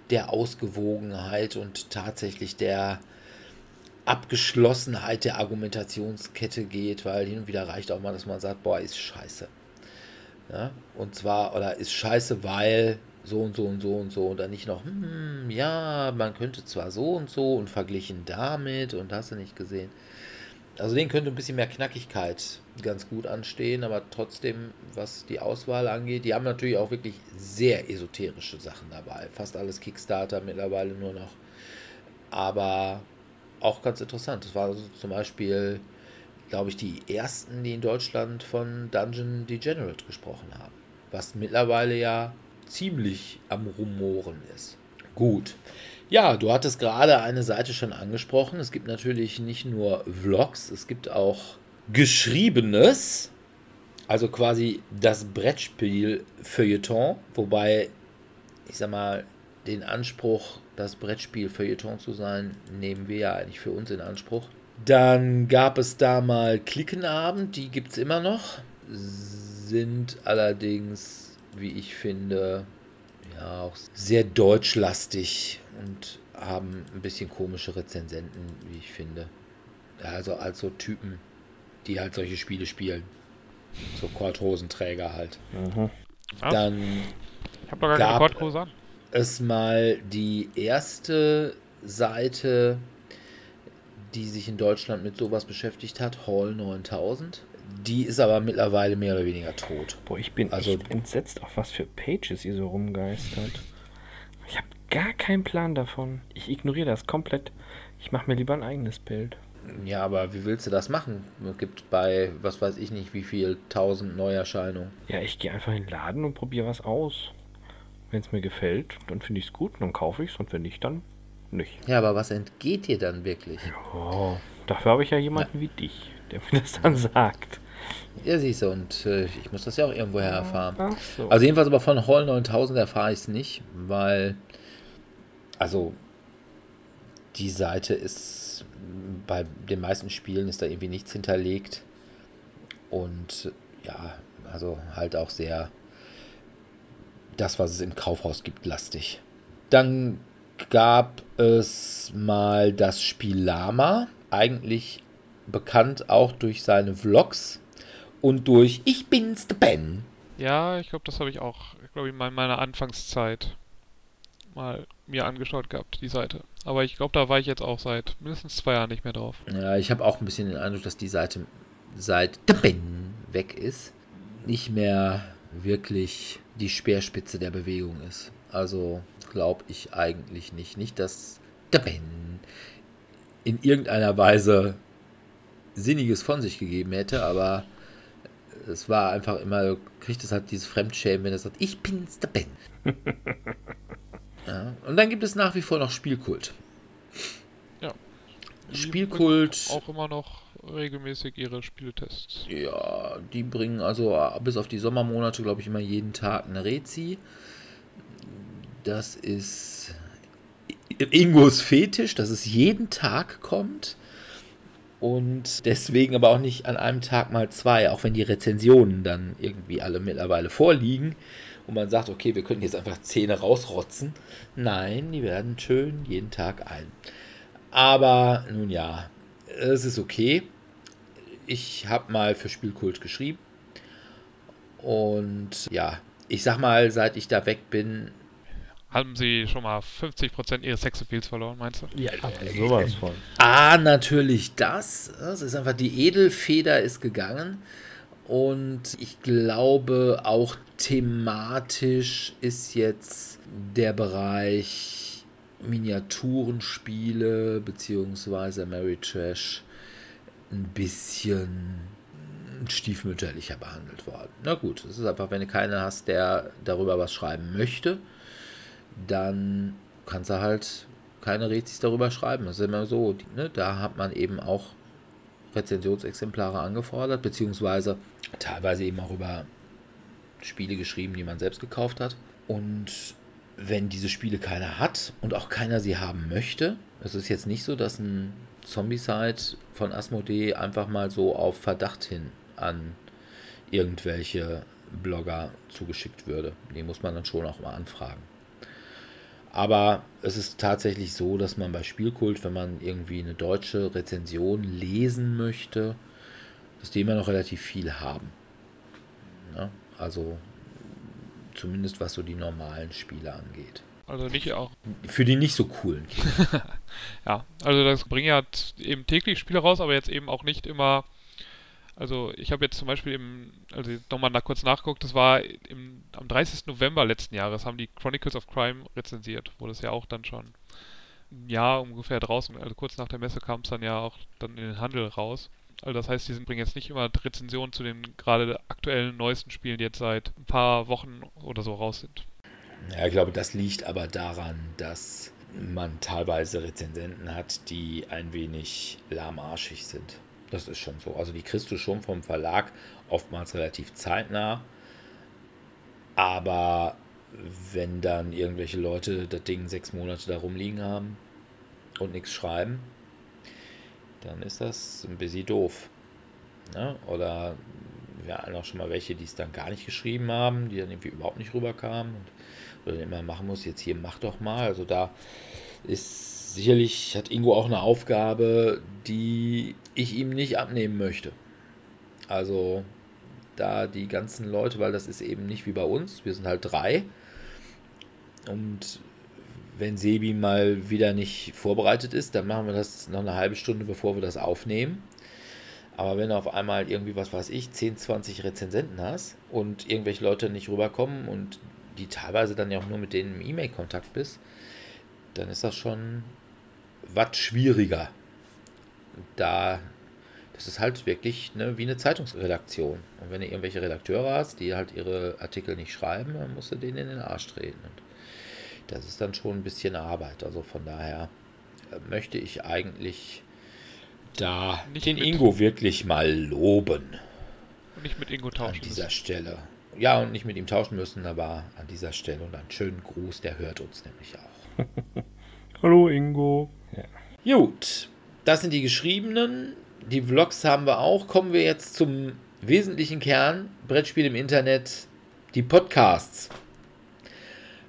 der Ausgewogenheit und tatsächlich der Abgeschlossenheit der Argumentationskette geht, weil hin und wieder reicht auch mal, dass man sagt, boah, ist scheiße. Ja? Und zwar, oder ist scheiße, weil so und so und so und so und dann nicht noch, hm, ja, man könnte zwar so und so und verglichen damit und hast du nicht gesehen. Also denen könnte ein bisschen mehr Knackigkeit ganz gut anstehen, aber trotzdem, was die Auswahl angeht, die haben natürlich auch wirklich sehr esoterische Sachen dabei. Fast alles Kickstarter mittlerweile nur noch. Aber auch ganz interessant. Das war zum Beispiel, glaube ich, die ersten, die in Deutschland von Dungeon Degenerate gesprochen haben. Was mittlerweile ja ziemlich am Rumoren ist. Gut. Ja, du hattest gerade eine Seite schon angesprochen. Es gibt natürlich nicht nur Vlogs, es gibt auch Geschriebenes, also quasi das Brettspiel Feuilleton, wobei ich sag mal, den Anspruch, das Brettspiel Feuilleton zu sein, nehmen wir ja eigentlich für uns in Anspruch. Dann gab es da mal Klickenabend, die gibt es immer noch, sind allerdings, wie ich finde, auch sehr deutschlastig und haben ein bisschen komische Rezensenten, wie ich finde. Also als so Typen, die halt solche Spiele spielen. So Korthosenträger halt. Mhm. Dann Ich habe doch gar keine Korthose an. es mal die erste Seite, die sich in Deutschland mit sowas beschäftigt hat, Hall 9000. Die ist aber mittlerweile mehr oder weniger tot. Boah, ich bin Also- entsetzt, auf was für Pages ihr so rumgeistert. Ich habe gar keinen Plan davon. Ich ignoriere das komplett. Ich mache mir lieber ein eigenes Bild. Ja, aber wie willst du das machen? Es gibt bei, was weiß ich nicht, wie viel tausend Neuerscheinungen. Ja, ich gehe einfach in den Laden und probiere was aus. Wenn es mir gefällt, dann finde ich es gut, dann kaufe ich es und wenn nicht, dann nicht. Ja, aber was entgeht dir dann wirklich? Oh, dafür habe ich ja jemanden wie dich, der mir das dann sagt. Ja, siehst du, und äh, ich muss das ja auch irgendwoher erfahren. So. Also jedenfalls aber von Hall 9000 erfahre ich es nicht, weil, also die Seite ist, bei den meisten Spielen ist da irgendwie nichts hinterlegt und ja, also halt auch sehr das, was es im Kaufhaus gibt, lastig. Dann gab es mal das Spiel Lama, eigentlich bekannt auch durch seine Vlogs und durch Ich bin's, der Ben. Ja, ich glaube, das habe ich auch, ich glaube, in mein- meiner Anfangszeit mal mir angeschaut gehabt, die Seite. Aber ich glaube, da war ich jetzt auch seit mindestens zwei Jahren nicht mehr drauf. Ja, ich habe auch ein bisschen den Eindruck, dass die Seite seit der Ben weg ist, nicht mehr wirklich die Speerspitze der Bewegung ist. Also glaube ich eigentlich nicht. Nicht, dass der Ben in irgendeiner Weise Sinniges von sich gegeben hätte, aber es war einfach immer, du kriegst es halt dieses Fremdschämen, wenn er sagt, ich bin's, der Ben. ja. Und dann gibt es nach wie vor noch Spielkult. Ja. Die Spielkult. Auch immer noch regelmäßig ihre Spieletests. Ja, die bringen also bis auf die Sommermonate, glaube ich, immer jeden Tag eine Rezi. Das ist Ingos Fetisch, dass es jeden Tag kommt. Und deswegen aber auch nicht an einem Tag mal zwei, auch wenn die Rezensionen dann irgendwie alle mittlerweile vorliegen. Und man sagt, okay, wir könnten jetzt einfach Zähne rausrotzen. Nein, die werden schön jeden Tag ein. Aber nun ja, es ist okay. Ich habe mal für Spielkult geschrieben. Und ja, ich sag mal, seit ich da weg bin, Haben sie schon mal 50% ihres Sexappeals verloren, meinst du? ja, aber sowas von. A, natürlich das. Es ist einfach die Edelfeder ist gegangen. Und ich glaube, auch thematisch ist jetzt der Bereich Miniaturenspiele beziehungsweise Mary Trash ein bisschen stiefmütterlicher behandelt worden. Na gut, es ist einfach, wenn du keinen hast, der darüber was schreiben möchte, dann kannst du halt keine Rezis darüber schreiben. Das ist immer so. Ne? Da hat man eben auch Rezensionsexemplare angefordert, beziehungsweise teilweise eben auch über Spiele geschrieben, die man selbst gekauft hat. Und wenn diese Spiele keiner hat und auch keiner sie haben möchte, es ist jetzt nicht so, dass ein Zombicide von Asmodee einfach mal so auf Verdacht hin an irgendwelche Blogger zugeschickt würde. Die muss man dann schon auch mal anfragen. Aber es ist tatsächlich so, dass man bei Spielkult, wenn man irgendwie eine deutsche Rezension lesen möchte, dass die immer noch relativ viel haben. Ja, also zumindest was so die normalen Spiele angeht. Also nicht auch. Für die nicht so coolen Kinder. Ja, also das bringen ja eben täglich Spiele raus, aber jetzt eben auch nicht immer. Also ich habe jetzt zum Beispiel im, also nochmal nach, kurz nachgeguckt, das war im, am 30. November letzten Jahres haben die Chronicles of Crime rezensiert, wo das ja auch dann schon ein Jahr ungefähr draußen, also kurz nach der Messe kam es dann ja auch dann in den Handel raus. Also das heißt, die bringen jetzt nicht immer Rezensionen zu den gerade aktuellen neuesten Spielen, die jetzt seit ein paar Wochen oder so raus sind. Ja, ich glaube, das liegt aber daran, dass man teilweise Rezensenten hat, die ein wenig lahmarschig sind. Das ist schon so. Also die kriegst du schon vom Verlag oftmals relativ zeitnah. Aber wenn dann irgendwelche Leute das Ding sechs Monate da rumliegen haben und nichts schreiben, dann ist das ein bisschen doof. Ne? Oder wir hatten auch schon mal welche, die es dann gar nicht geschrieben haben, die dann irgendwie überhaupt nicht rüberkamen und oder immer machen muss, jetzt hier mach doch mal. Also da ist sicherlich, hat Ingo auch eine Aufgabe, die ich ihm nicht abnehmen möchte. Also da die ganzen Leute, weil das ist eben nicht wie bei uns, wir sind halt drei. Und wenn Sebi mal wieder nicht vorbereitet ist, dann machen wir das noch eine halbe Stunde, bevor wir das aufnehmen. Aber wenn du auf einmal irgendwie, was weiß ich, 10, 20 Rezensenten hast und irgendwelche Leute nicht rüberkommen und die teilweise dann ja auch nur mit denen im E-Mail-Kontakt bist, dann ist das schon was schwieriger. Da, das ist halt wirklich ne, wie eine Zeitungsredaktion. Und wenn du irgendwelche Redakteure hast, die halt ihre Artikel nicht schreiben, dann musst du denen in den Arsch treten. Und das ist dann schon ein bisschen Arbeit. Also von daher äh, möchte ich eigentlich da Nicht den Ingo wirklich mal loben Und nicht mit Ingo an tauschen. dieser müssen. Stelle. Ja, und nicht mit ihm tauschen müssen, aber an dieser Stelle und einen schönen Gruß, der hört uns nämlich auch. Hallo Ingo. Gut, das sind die geschriebenen. Die Vlogs haben wir auch. Kommen wir jetzt zum wesentlichen Kern. Brettspiel im Internet, die Podcasts.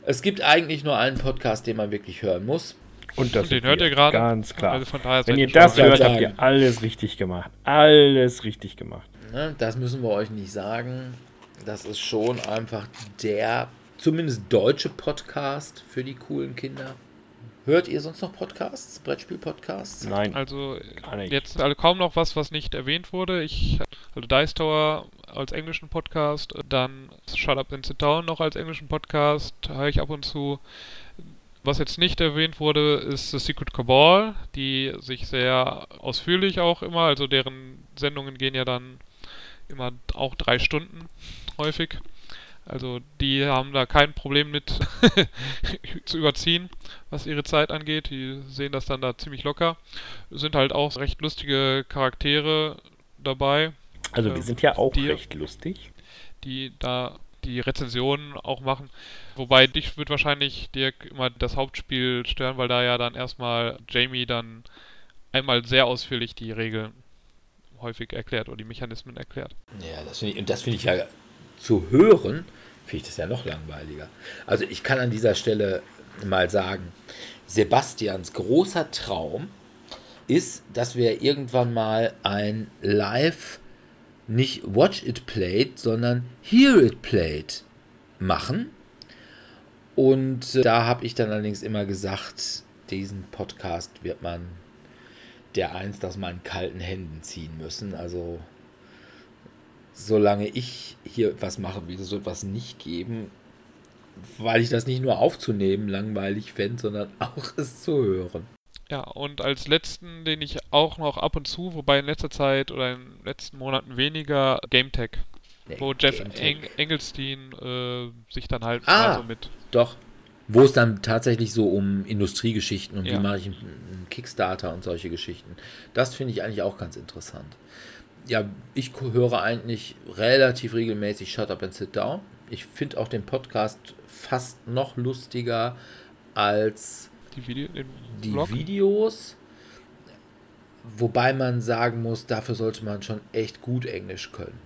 Es gibt eigentlich nur einen Podcast, den man wirklich hören muss. Und das Und den hört ihr gerade. Ganz klar. Also von daher Wenn ihr das hört- hört, habt sagen. ihr alles richtig gemacht. Alles richtig gemacht. Ne, das müssen wir euch nicht sagen. Das ist schon einfach der, zumindest deutsche Podcast für die coolen Kinder. Hört ihr sonst noch Podcasts? Brettspiel-Podcasts? Nein. Also jetzt also kaum noch was, was nicht erwähnt wurde. Ich also Dice Tower als englischen Podcast, dann Shut Up and Sit Down noch als englischen Podcast, höre ich ab und zu. Was jetzt nicht erwähnt wurde, ist The Secret Cabal, die sich sehr ausführlich auch immer, also deren Sendungen gehen ja dann immer auch drei Stunden häufig. Also die haben da kein Problem mit zu überziehen, was ihre Zeit angeht. Die sehen das dann da ziemlich locker. Sind halt auch recht lustige Charaktere dabei, Also äh, wir sind ja auch die- recht lustig. die da die Rezensionen auch machen. Wobei dich wird wahrscheinlich Dirk immer das Hauptspiel stören, weil da ja dann erstmal Jamie dann einmal sehr ausführlich die Regeln häufig erklärt oder die Mechanismen erklärt. Ja, das finde ich, und das finde ich ja zu hören, finde ich das ja noch langweiliger. Also ich kann an dieser Stelle mal sagen, Sebastians großer Traum ist, dass wir irgendwann mal ein Live, nicht Watch It Played, sondern Hear It Played machen. Und äh, da habe ich dann allerdings immer gesagt, diesen Podcast wird man der einst aus meinen kalten Händen ziehen müssen. Also solange ich hier was mache, wird es so etwas nicht geben, weil ich das nicht nur aufzunehmen langweilig fände, sondern auch es zu hören. Ja, und als letzten, den ich auch noch ab und zu, wobei in letzter Zeit oder in den letzten Monaten weniger, GameTech, wo Jeff. Eng Engelstein äh, sich dann halt Ah. mal so mit Doch. Wo es dann tatsächlich so um Industriegeschichten und Ja. wie mache ich einen Kickstarter und solche Geschichten. Das finde ich eigentlich auch ganz interessant. Ja, ich höre eigentlich relativ regelmäßig Shut Up and Sit Down. Ich finde auch den Podcast fast noch lustiger als die Video, die. Videos. Wobei man sagen muss, dafür sollte man schon echt gut Englisch können.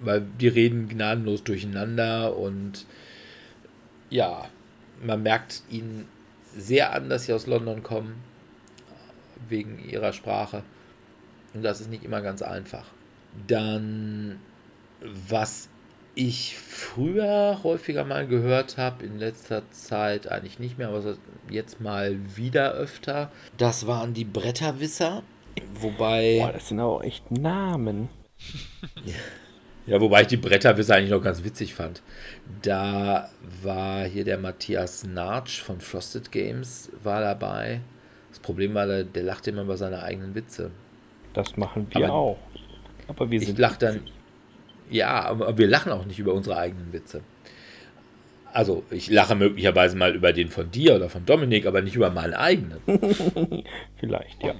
Weil die reden gnadenlos durcheinander und ja, man merkt ihnen sehr an, dass sie aus London kommen, wegen ihrer Sprache. Und das ist nicht immer ganz einfach. Dann, was ich früher häufiger mal gehört habe, in letzter Zeit eigentlich nicht mehr, aber jetzt mal wieder öfter, das waren die Bretterwisser. Wobei. Boah, das sind auch echt Namen. Ja, wobei ich die Bretterwisser eigentlich noch ganz witzig fand. Da war hier der Matthias Natsch von Frosted Games war dabei. Das Problem war, der, der lachte immer über seine eigenen Witze. Das machen wir Aber auch. Aber wir Ich sind lach dann. witzig. Ja, aber wir lachen auch nicht über unsere eigenen Witze. Also ich lache möglicherweise mal über den von dir oder von Dominik, aber nicht über meinen eigenen. Vielleicht, ja.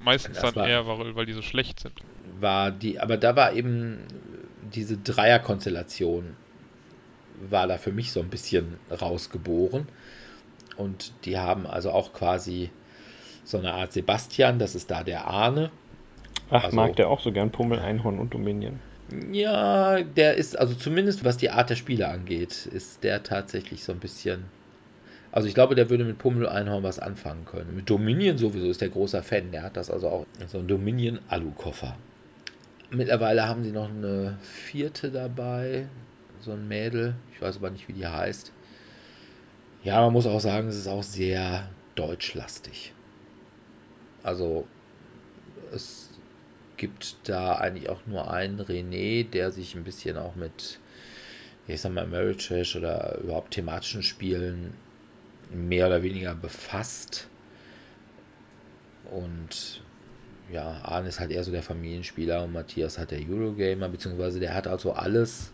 Meistens dann war- eher, weil, weil die so schlecht sind. War die, aber da war eben diese Dreierkonstellation war da für mich so ein bisschen rausgeboren. Und die haben also auch quasi so eine Art Sebastian, das ist da der Arne. Ach, Also- mag der auch so gern Pummel, Einhorn und Dominion. Ja, der ist, also zumindest was die Art der Spiele angeht, ist der tatsächlich so ein bisschen. Also ich glaube, der würde mit Pummel Einhorn was anfangen können. Mit Dominion sowieso ist der großer Fan. Der hat das also auch so ein Dominion Alu-Koffer. Mittlerweile haben sie noch eine vierte dabei, so ein Mädel. Ich weiß aber nicht, wie die heißt. Ja, man muss auch sagen, es ist auch sehr deutschlastig. Also es gibt da eigentlich auch nur einen René, der sich ein bisschen auch mit, ich sag mal, Ameritrash oder überhaupt thematischen Spielen mehr oder weniger befasst. Und ja, Arne ist halt eher so der Familienspieler und Matthias hat der Eurogamer, beziehungsweise der hat also alles.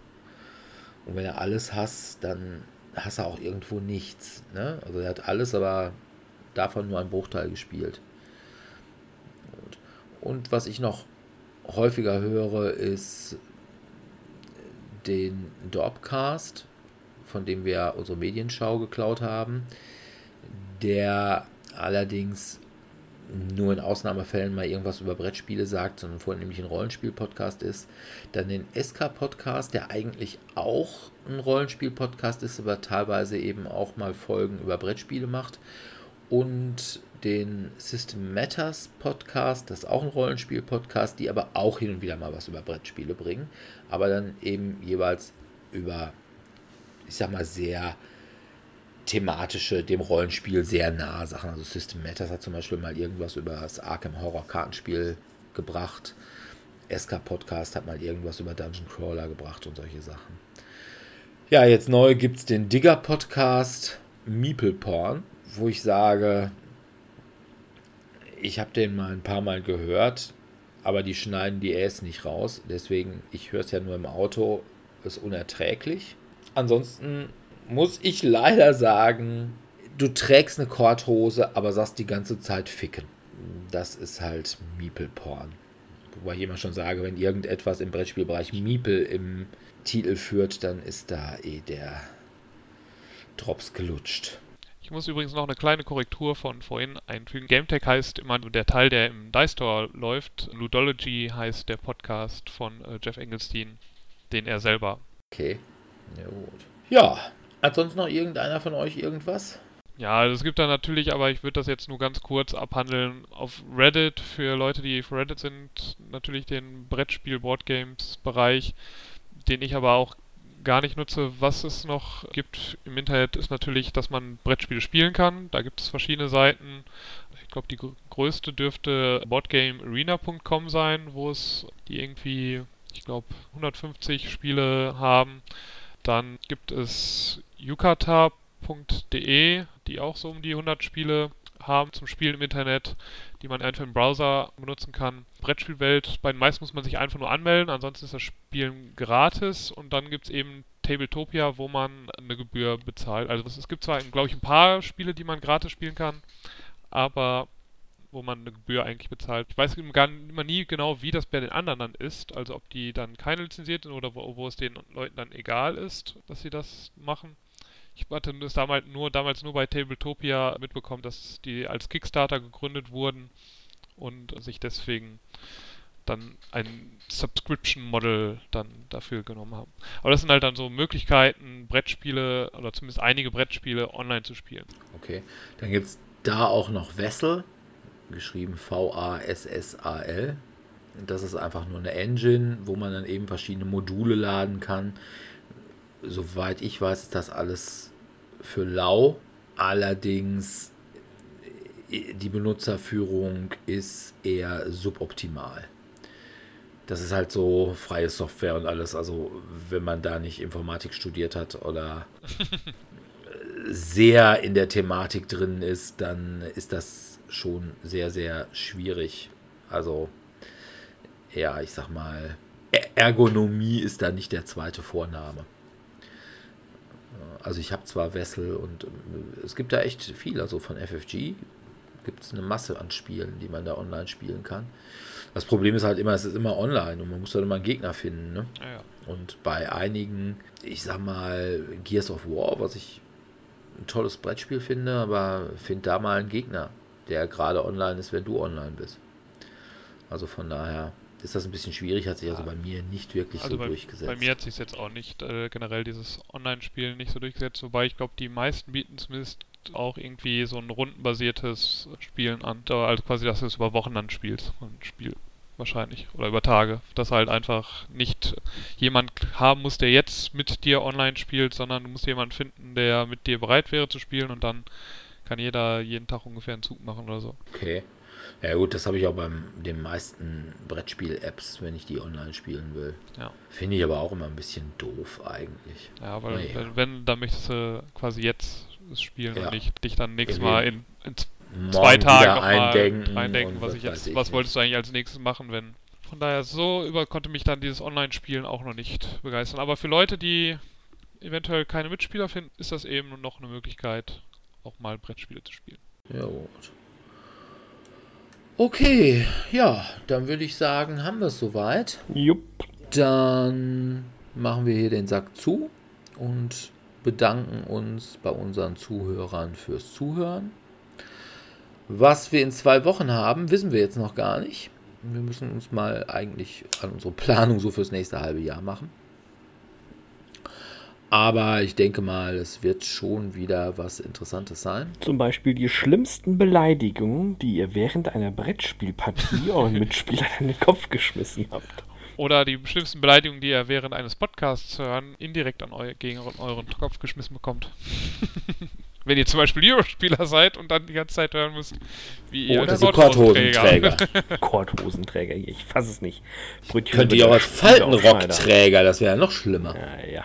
Und wenn er alles hasst, dann hasst er auch irgendwo nichts. Ne? Also er hat alles, aber davon nur einen Bruchteil gespielt. Und, was ich noch häufiger höre, ist den Dorpcast, von dem wir unsere Medienschau geklaut haben, der allerdings nur in Ausnahmefällen mal irgendwas über Brettspiele sagt, sondern vornehmlich ein Rollenspiel-Podcast ist. Dann den SK-Podcast, der eigentlich auch ein Rollenspiel-Podcast ist, aber teilweise eben auch mal Folgen über Brettspiele macht. Und den System Matters Podcast, das ist auch ein Rollenspiel-Podcast, die aber auch hin und wieder mal was über Brettspiele bringen, aber dann eben jeweils über, ich sag mal, sehr thematische, dem Rollenspiel sehr nahe Sachen. Also System Matters hat zum Beispiel mal irgendwas über das Arkham Horror Kartenspiel gebracht. SK Podcast hat mal irgendwas über Dungeon Crawler gebracht und solche Sachen. Ja, jetzt neu gibt es den Digger Podcast Meeple Porn, wo ich sage, ich habe den mal ein paar Mal gehört, aber die schneiden die Äs nicht raus. Deswegen, ich höre es ja nur im Auto, ist unerträglich. Ansonsten muss ich leider sagen, du trägst eine Korthose, aber sagst die ganze Zeit ficken. Das ist halt Miepel-Porn. Wobei ich immer schon sage, wenn irgendetwas im Brettspielbereich Miepel im Titel führt, dann ist da eh der Drops gelutscht. Ich muss übrigens noch eine kleine Korrektur von vorhin einfügen. GameTech heißt immer der Teil, der im Dice Store läuft. Ludology heißt der Podcast von äh, Jeff Engelstein, den er selber. Okay. Ja, gut. Ja, ansonsten noch irgendeiner von euch irgendwas? Ja, also es gibt da natürlich, aber ich würde das jetzt nur ganz kurz abhandeln. Auf Reddit, für Leute, die auf Reddit sind, natürlich den Brettspiel-Boardgames-Bereich, den ich aber auch gar nicht nutze. Was es noch gibt im Internet, ist natürlich, dass man Brettspiele spielen kann. Da gibt es verschiedene Seiten. Ich glaube, die gr- größte dürfte boardgamearena.com sein, wo es die irgendwie, ich glaube, 150 Spiele haben. Dann gibt es yukata.de, die auch so um die 100 Spiele haben zum Spielen im Internet, die man einfach im Browser benutzen kann. Brettspielwelt, bei den meisten muss man sich einfach nur anmelden, ansonsten ist das Spielen gratis und dann gibt es eben Tabletopia, wo man eine Gebühr bezahlt. Also es gibt zwar, glaube ich, ein paar Spiele, die man gratis spielen kann, aber wo man eine Gebühr eigentlich bezahlt. Ich weiß gar immer nie genau, wie das bei den anderen dann ist, also ob die dann keine lizenziert sind oder wo, wo es den Leuten dann egal ist, dass sie das machen. Ich hatte das damals nur, damals nur bei Tabletopia mitbekommen, dass die als Kickstarter gegründet wurden und sich deswegen dann ein Subscription-Model dann dafür genommen haben. Aber das sind halt dann so Möglichkeiten, Brettspiele oder zumindest einige Brettspiele online zu spielen. Okay. Dann gibt es da auch noch Vessel, geschrieben V-A-S-S-A-L. Das ist einfach nur eine Engine, wo man dann eben verschiedene Module laden kann. Soweit ich weiß, ist das alles für lau. Allerdings äh, die Benutzerführung ist eher suboptimal. Das ist halt so freie Software und alles. Also wenn man da nicht Informatik studiert hat oder sehr in der Thematik drin ist, dann ist das schon sehr, sehr schwierig. Also, ja, ich sag mal, Er- Ergonomie ist da nicht der zweite Vorname. Also ich habe zwar Wessel und äh, es gibt da echt viel. Also von FFG gibt es eine Masse an Spielen, die man da online spielen kann. Das Problem ist halt immer, es ist immer online und man muss dann immer einen Gegner finden. Ne? Ja, ja. Und bei einigen, ich sag mal, Gears of War, was ich ein tolles Brettspiel finde, aber find da mal einen Gegner, der gerade online ist, wenn du online bist. Also von daher ist das ein bisschen schwierig, hat sich also bei mir nicht wirklich Also so bei, durchgesetzt. bei mir hat sich jetzt auch nicht äh, generell dieses Online-Spielen nicht so durchgesetzt, wobei ich glaube, die meisten bieten zumindest auch irgendwie so ein rundenbasiertes Spielen an, also quasi, dass du es über Wochen dann spielst, ein Spiel wahrscheinlich oder über Tage, dass halt einfach nicht jemand haben muss, der jetzt mit dir online spielt, sondern du musst jemanden finden, der mit dir bereit wäre zu spielen und dann kann jeder jeden Tag ungefähr einen Zug machen oder so. Okay. Ja gut, das habe ich auch beim den meisten Brettspiel-Apps, wenn ich die online spielen will. Ja. Finde ich aber auch immer ein bisschen doof eigentlich. Ja, weil Naja. wenn, wenn, dann möchtest du quasi jetzt spielen Ja. und nicht dich dann nächstes Mal in, in zwei Tagen eindenken, reindenken, und was ich jetzt, was nicht. wolltest du eigentlich als nächstes machen, wenn. Von daher, so über konnte mich dann dieses Online-Spielen auch noch nicht begeistern. Aber für Leute, die eventuell keine Mitspieler finden, ist das eben noch eine Möglichkeit, auch mal Brettspiele zu spielen. Ja, gut. Okay, ja, dann würde ich sagen, haben wir es soweit. Jupp. Dann machen wir hier den Sack zu und bedanken uns bei unseren Zuhörern fürs Zuhören. Was wir in zwei Wochen haben, wissen wir jetzt noch gar nicht. Wir müssen uns mal eigentlich an unsere Planung so fürs nächste halbe Jahr machen. Aber ich denke mal, es wird schon wieder was Interessantes sein. Zum Beispiel die schlimmsten Beleidigungen, die ihr während einer Brettspielpartie euren Mitspielern in den Kopf geschmissen habt. Oder die schlimmsten Beleidigungen, die ihr während eines Podcasts hören, indirekt an eu gegen euren Kopf geschmissen bekommt. Wenn ihr zum Beispiel Eurospieler seid und dann die ganze Zeit hören müsst, wie ihr Oder Korthosenträger. Korthosenträger ich fasse es nicht. Brötchen Könnt ihr auch als. Faltenrockträger, das wäre ja noch schlimmer. Ja, ja.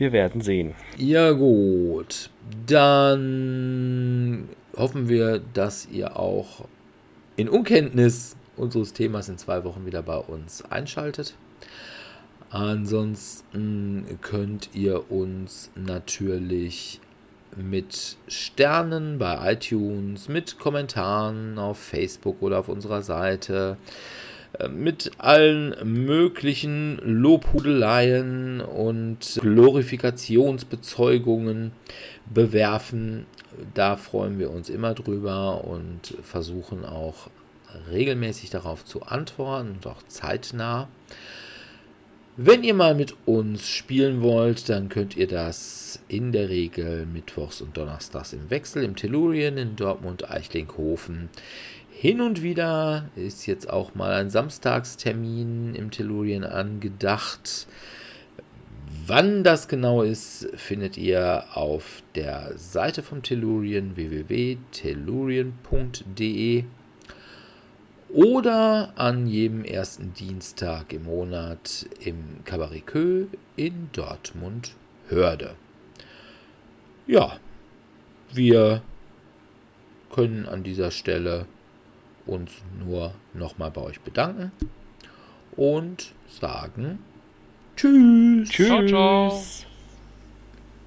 Wir werden sehen. Ja gut, dann hoffen wir, dass ihr auch in Unkenntnis unseres Themas in zwei Wochen wieder bei uns einschaltet. Ansonsten könnt ihr uns natürlich mit Sternen bei iTunes, mit Kommentaren auf Facebook oder auf unserer Seite, mit allen möglichen Lobhudeleien und Glorifikationsbezeugungen bewerfen. Da freuen wir uns immer drüber und versuchen auch regelmäßig darauf zu antworten und auch zeitnah. Wenn ihr mal mit uns spielen wollt, dann könnt ihr das in der Regel mittwochs und donnerstags im Wechsel im Tellurien in Dortmund Eichlinghofen. Hin und wieder ist jetzt auch mal ein Samstagstermin im Tellurien angedacht. Wann das genau ist, findet ihr auf der Seite vom Tellurien www.tellurien.de oder an jedem ersten Dienstag im Monat im Cabaret Kö in Dortmund Hörde. Ja, wir können an dieser Stelle uns nur nochmal bei euch bedanken und sagen Tschüss. Tschüss. Ciao, ciao.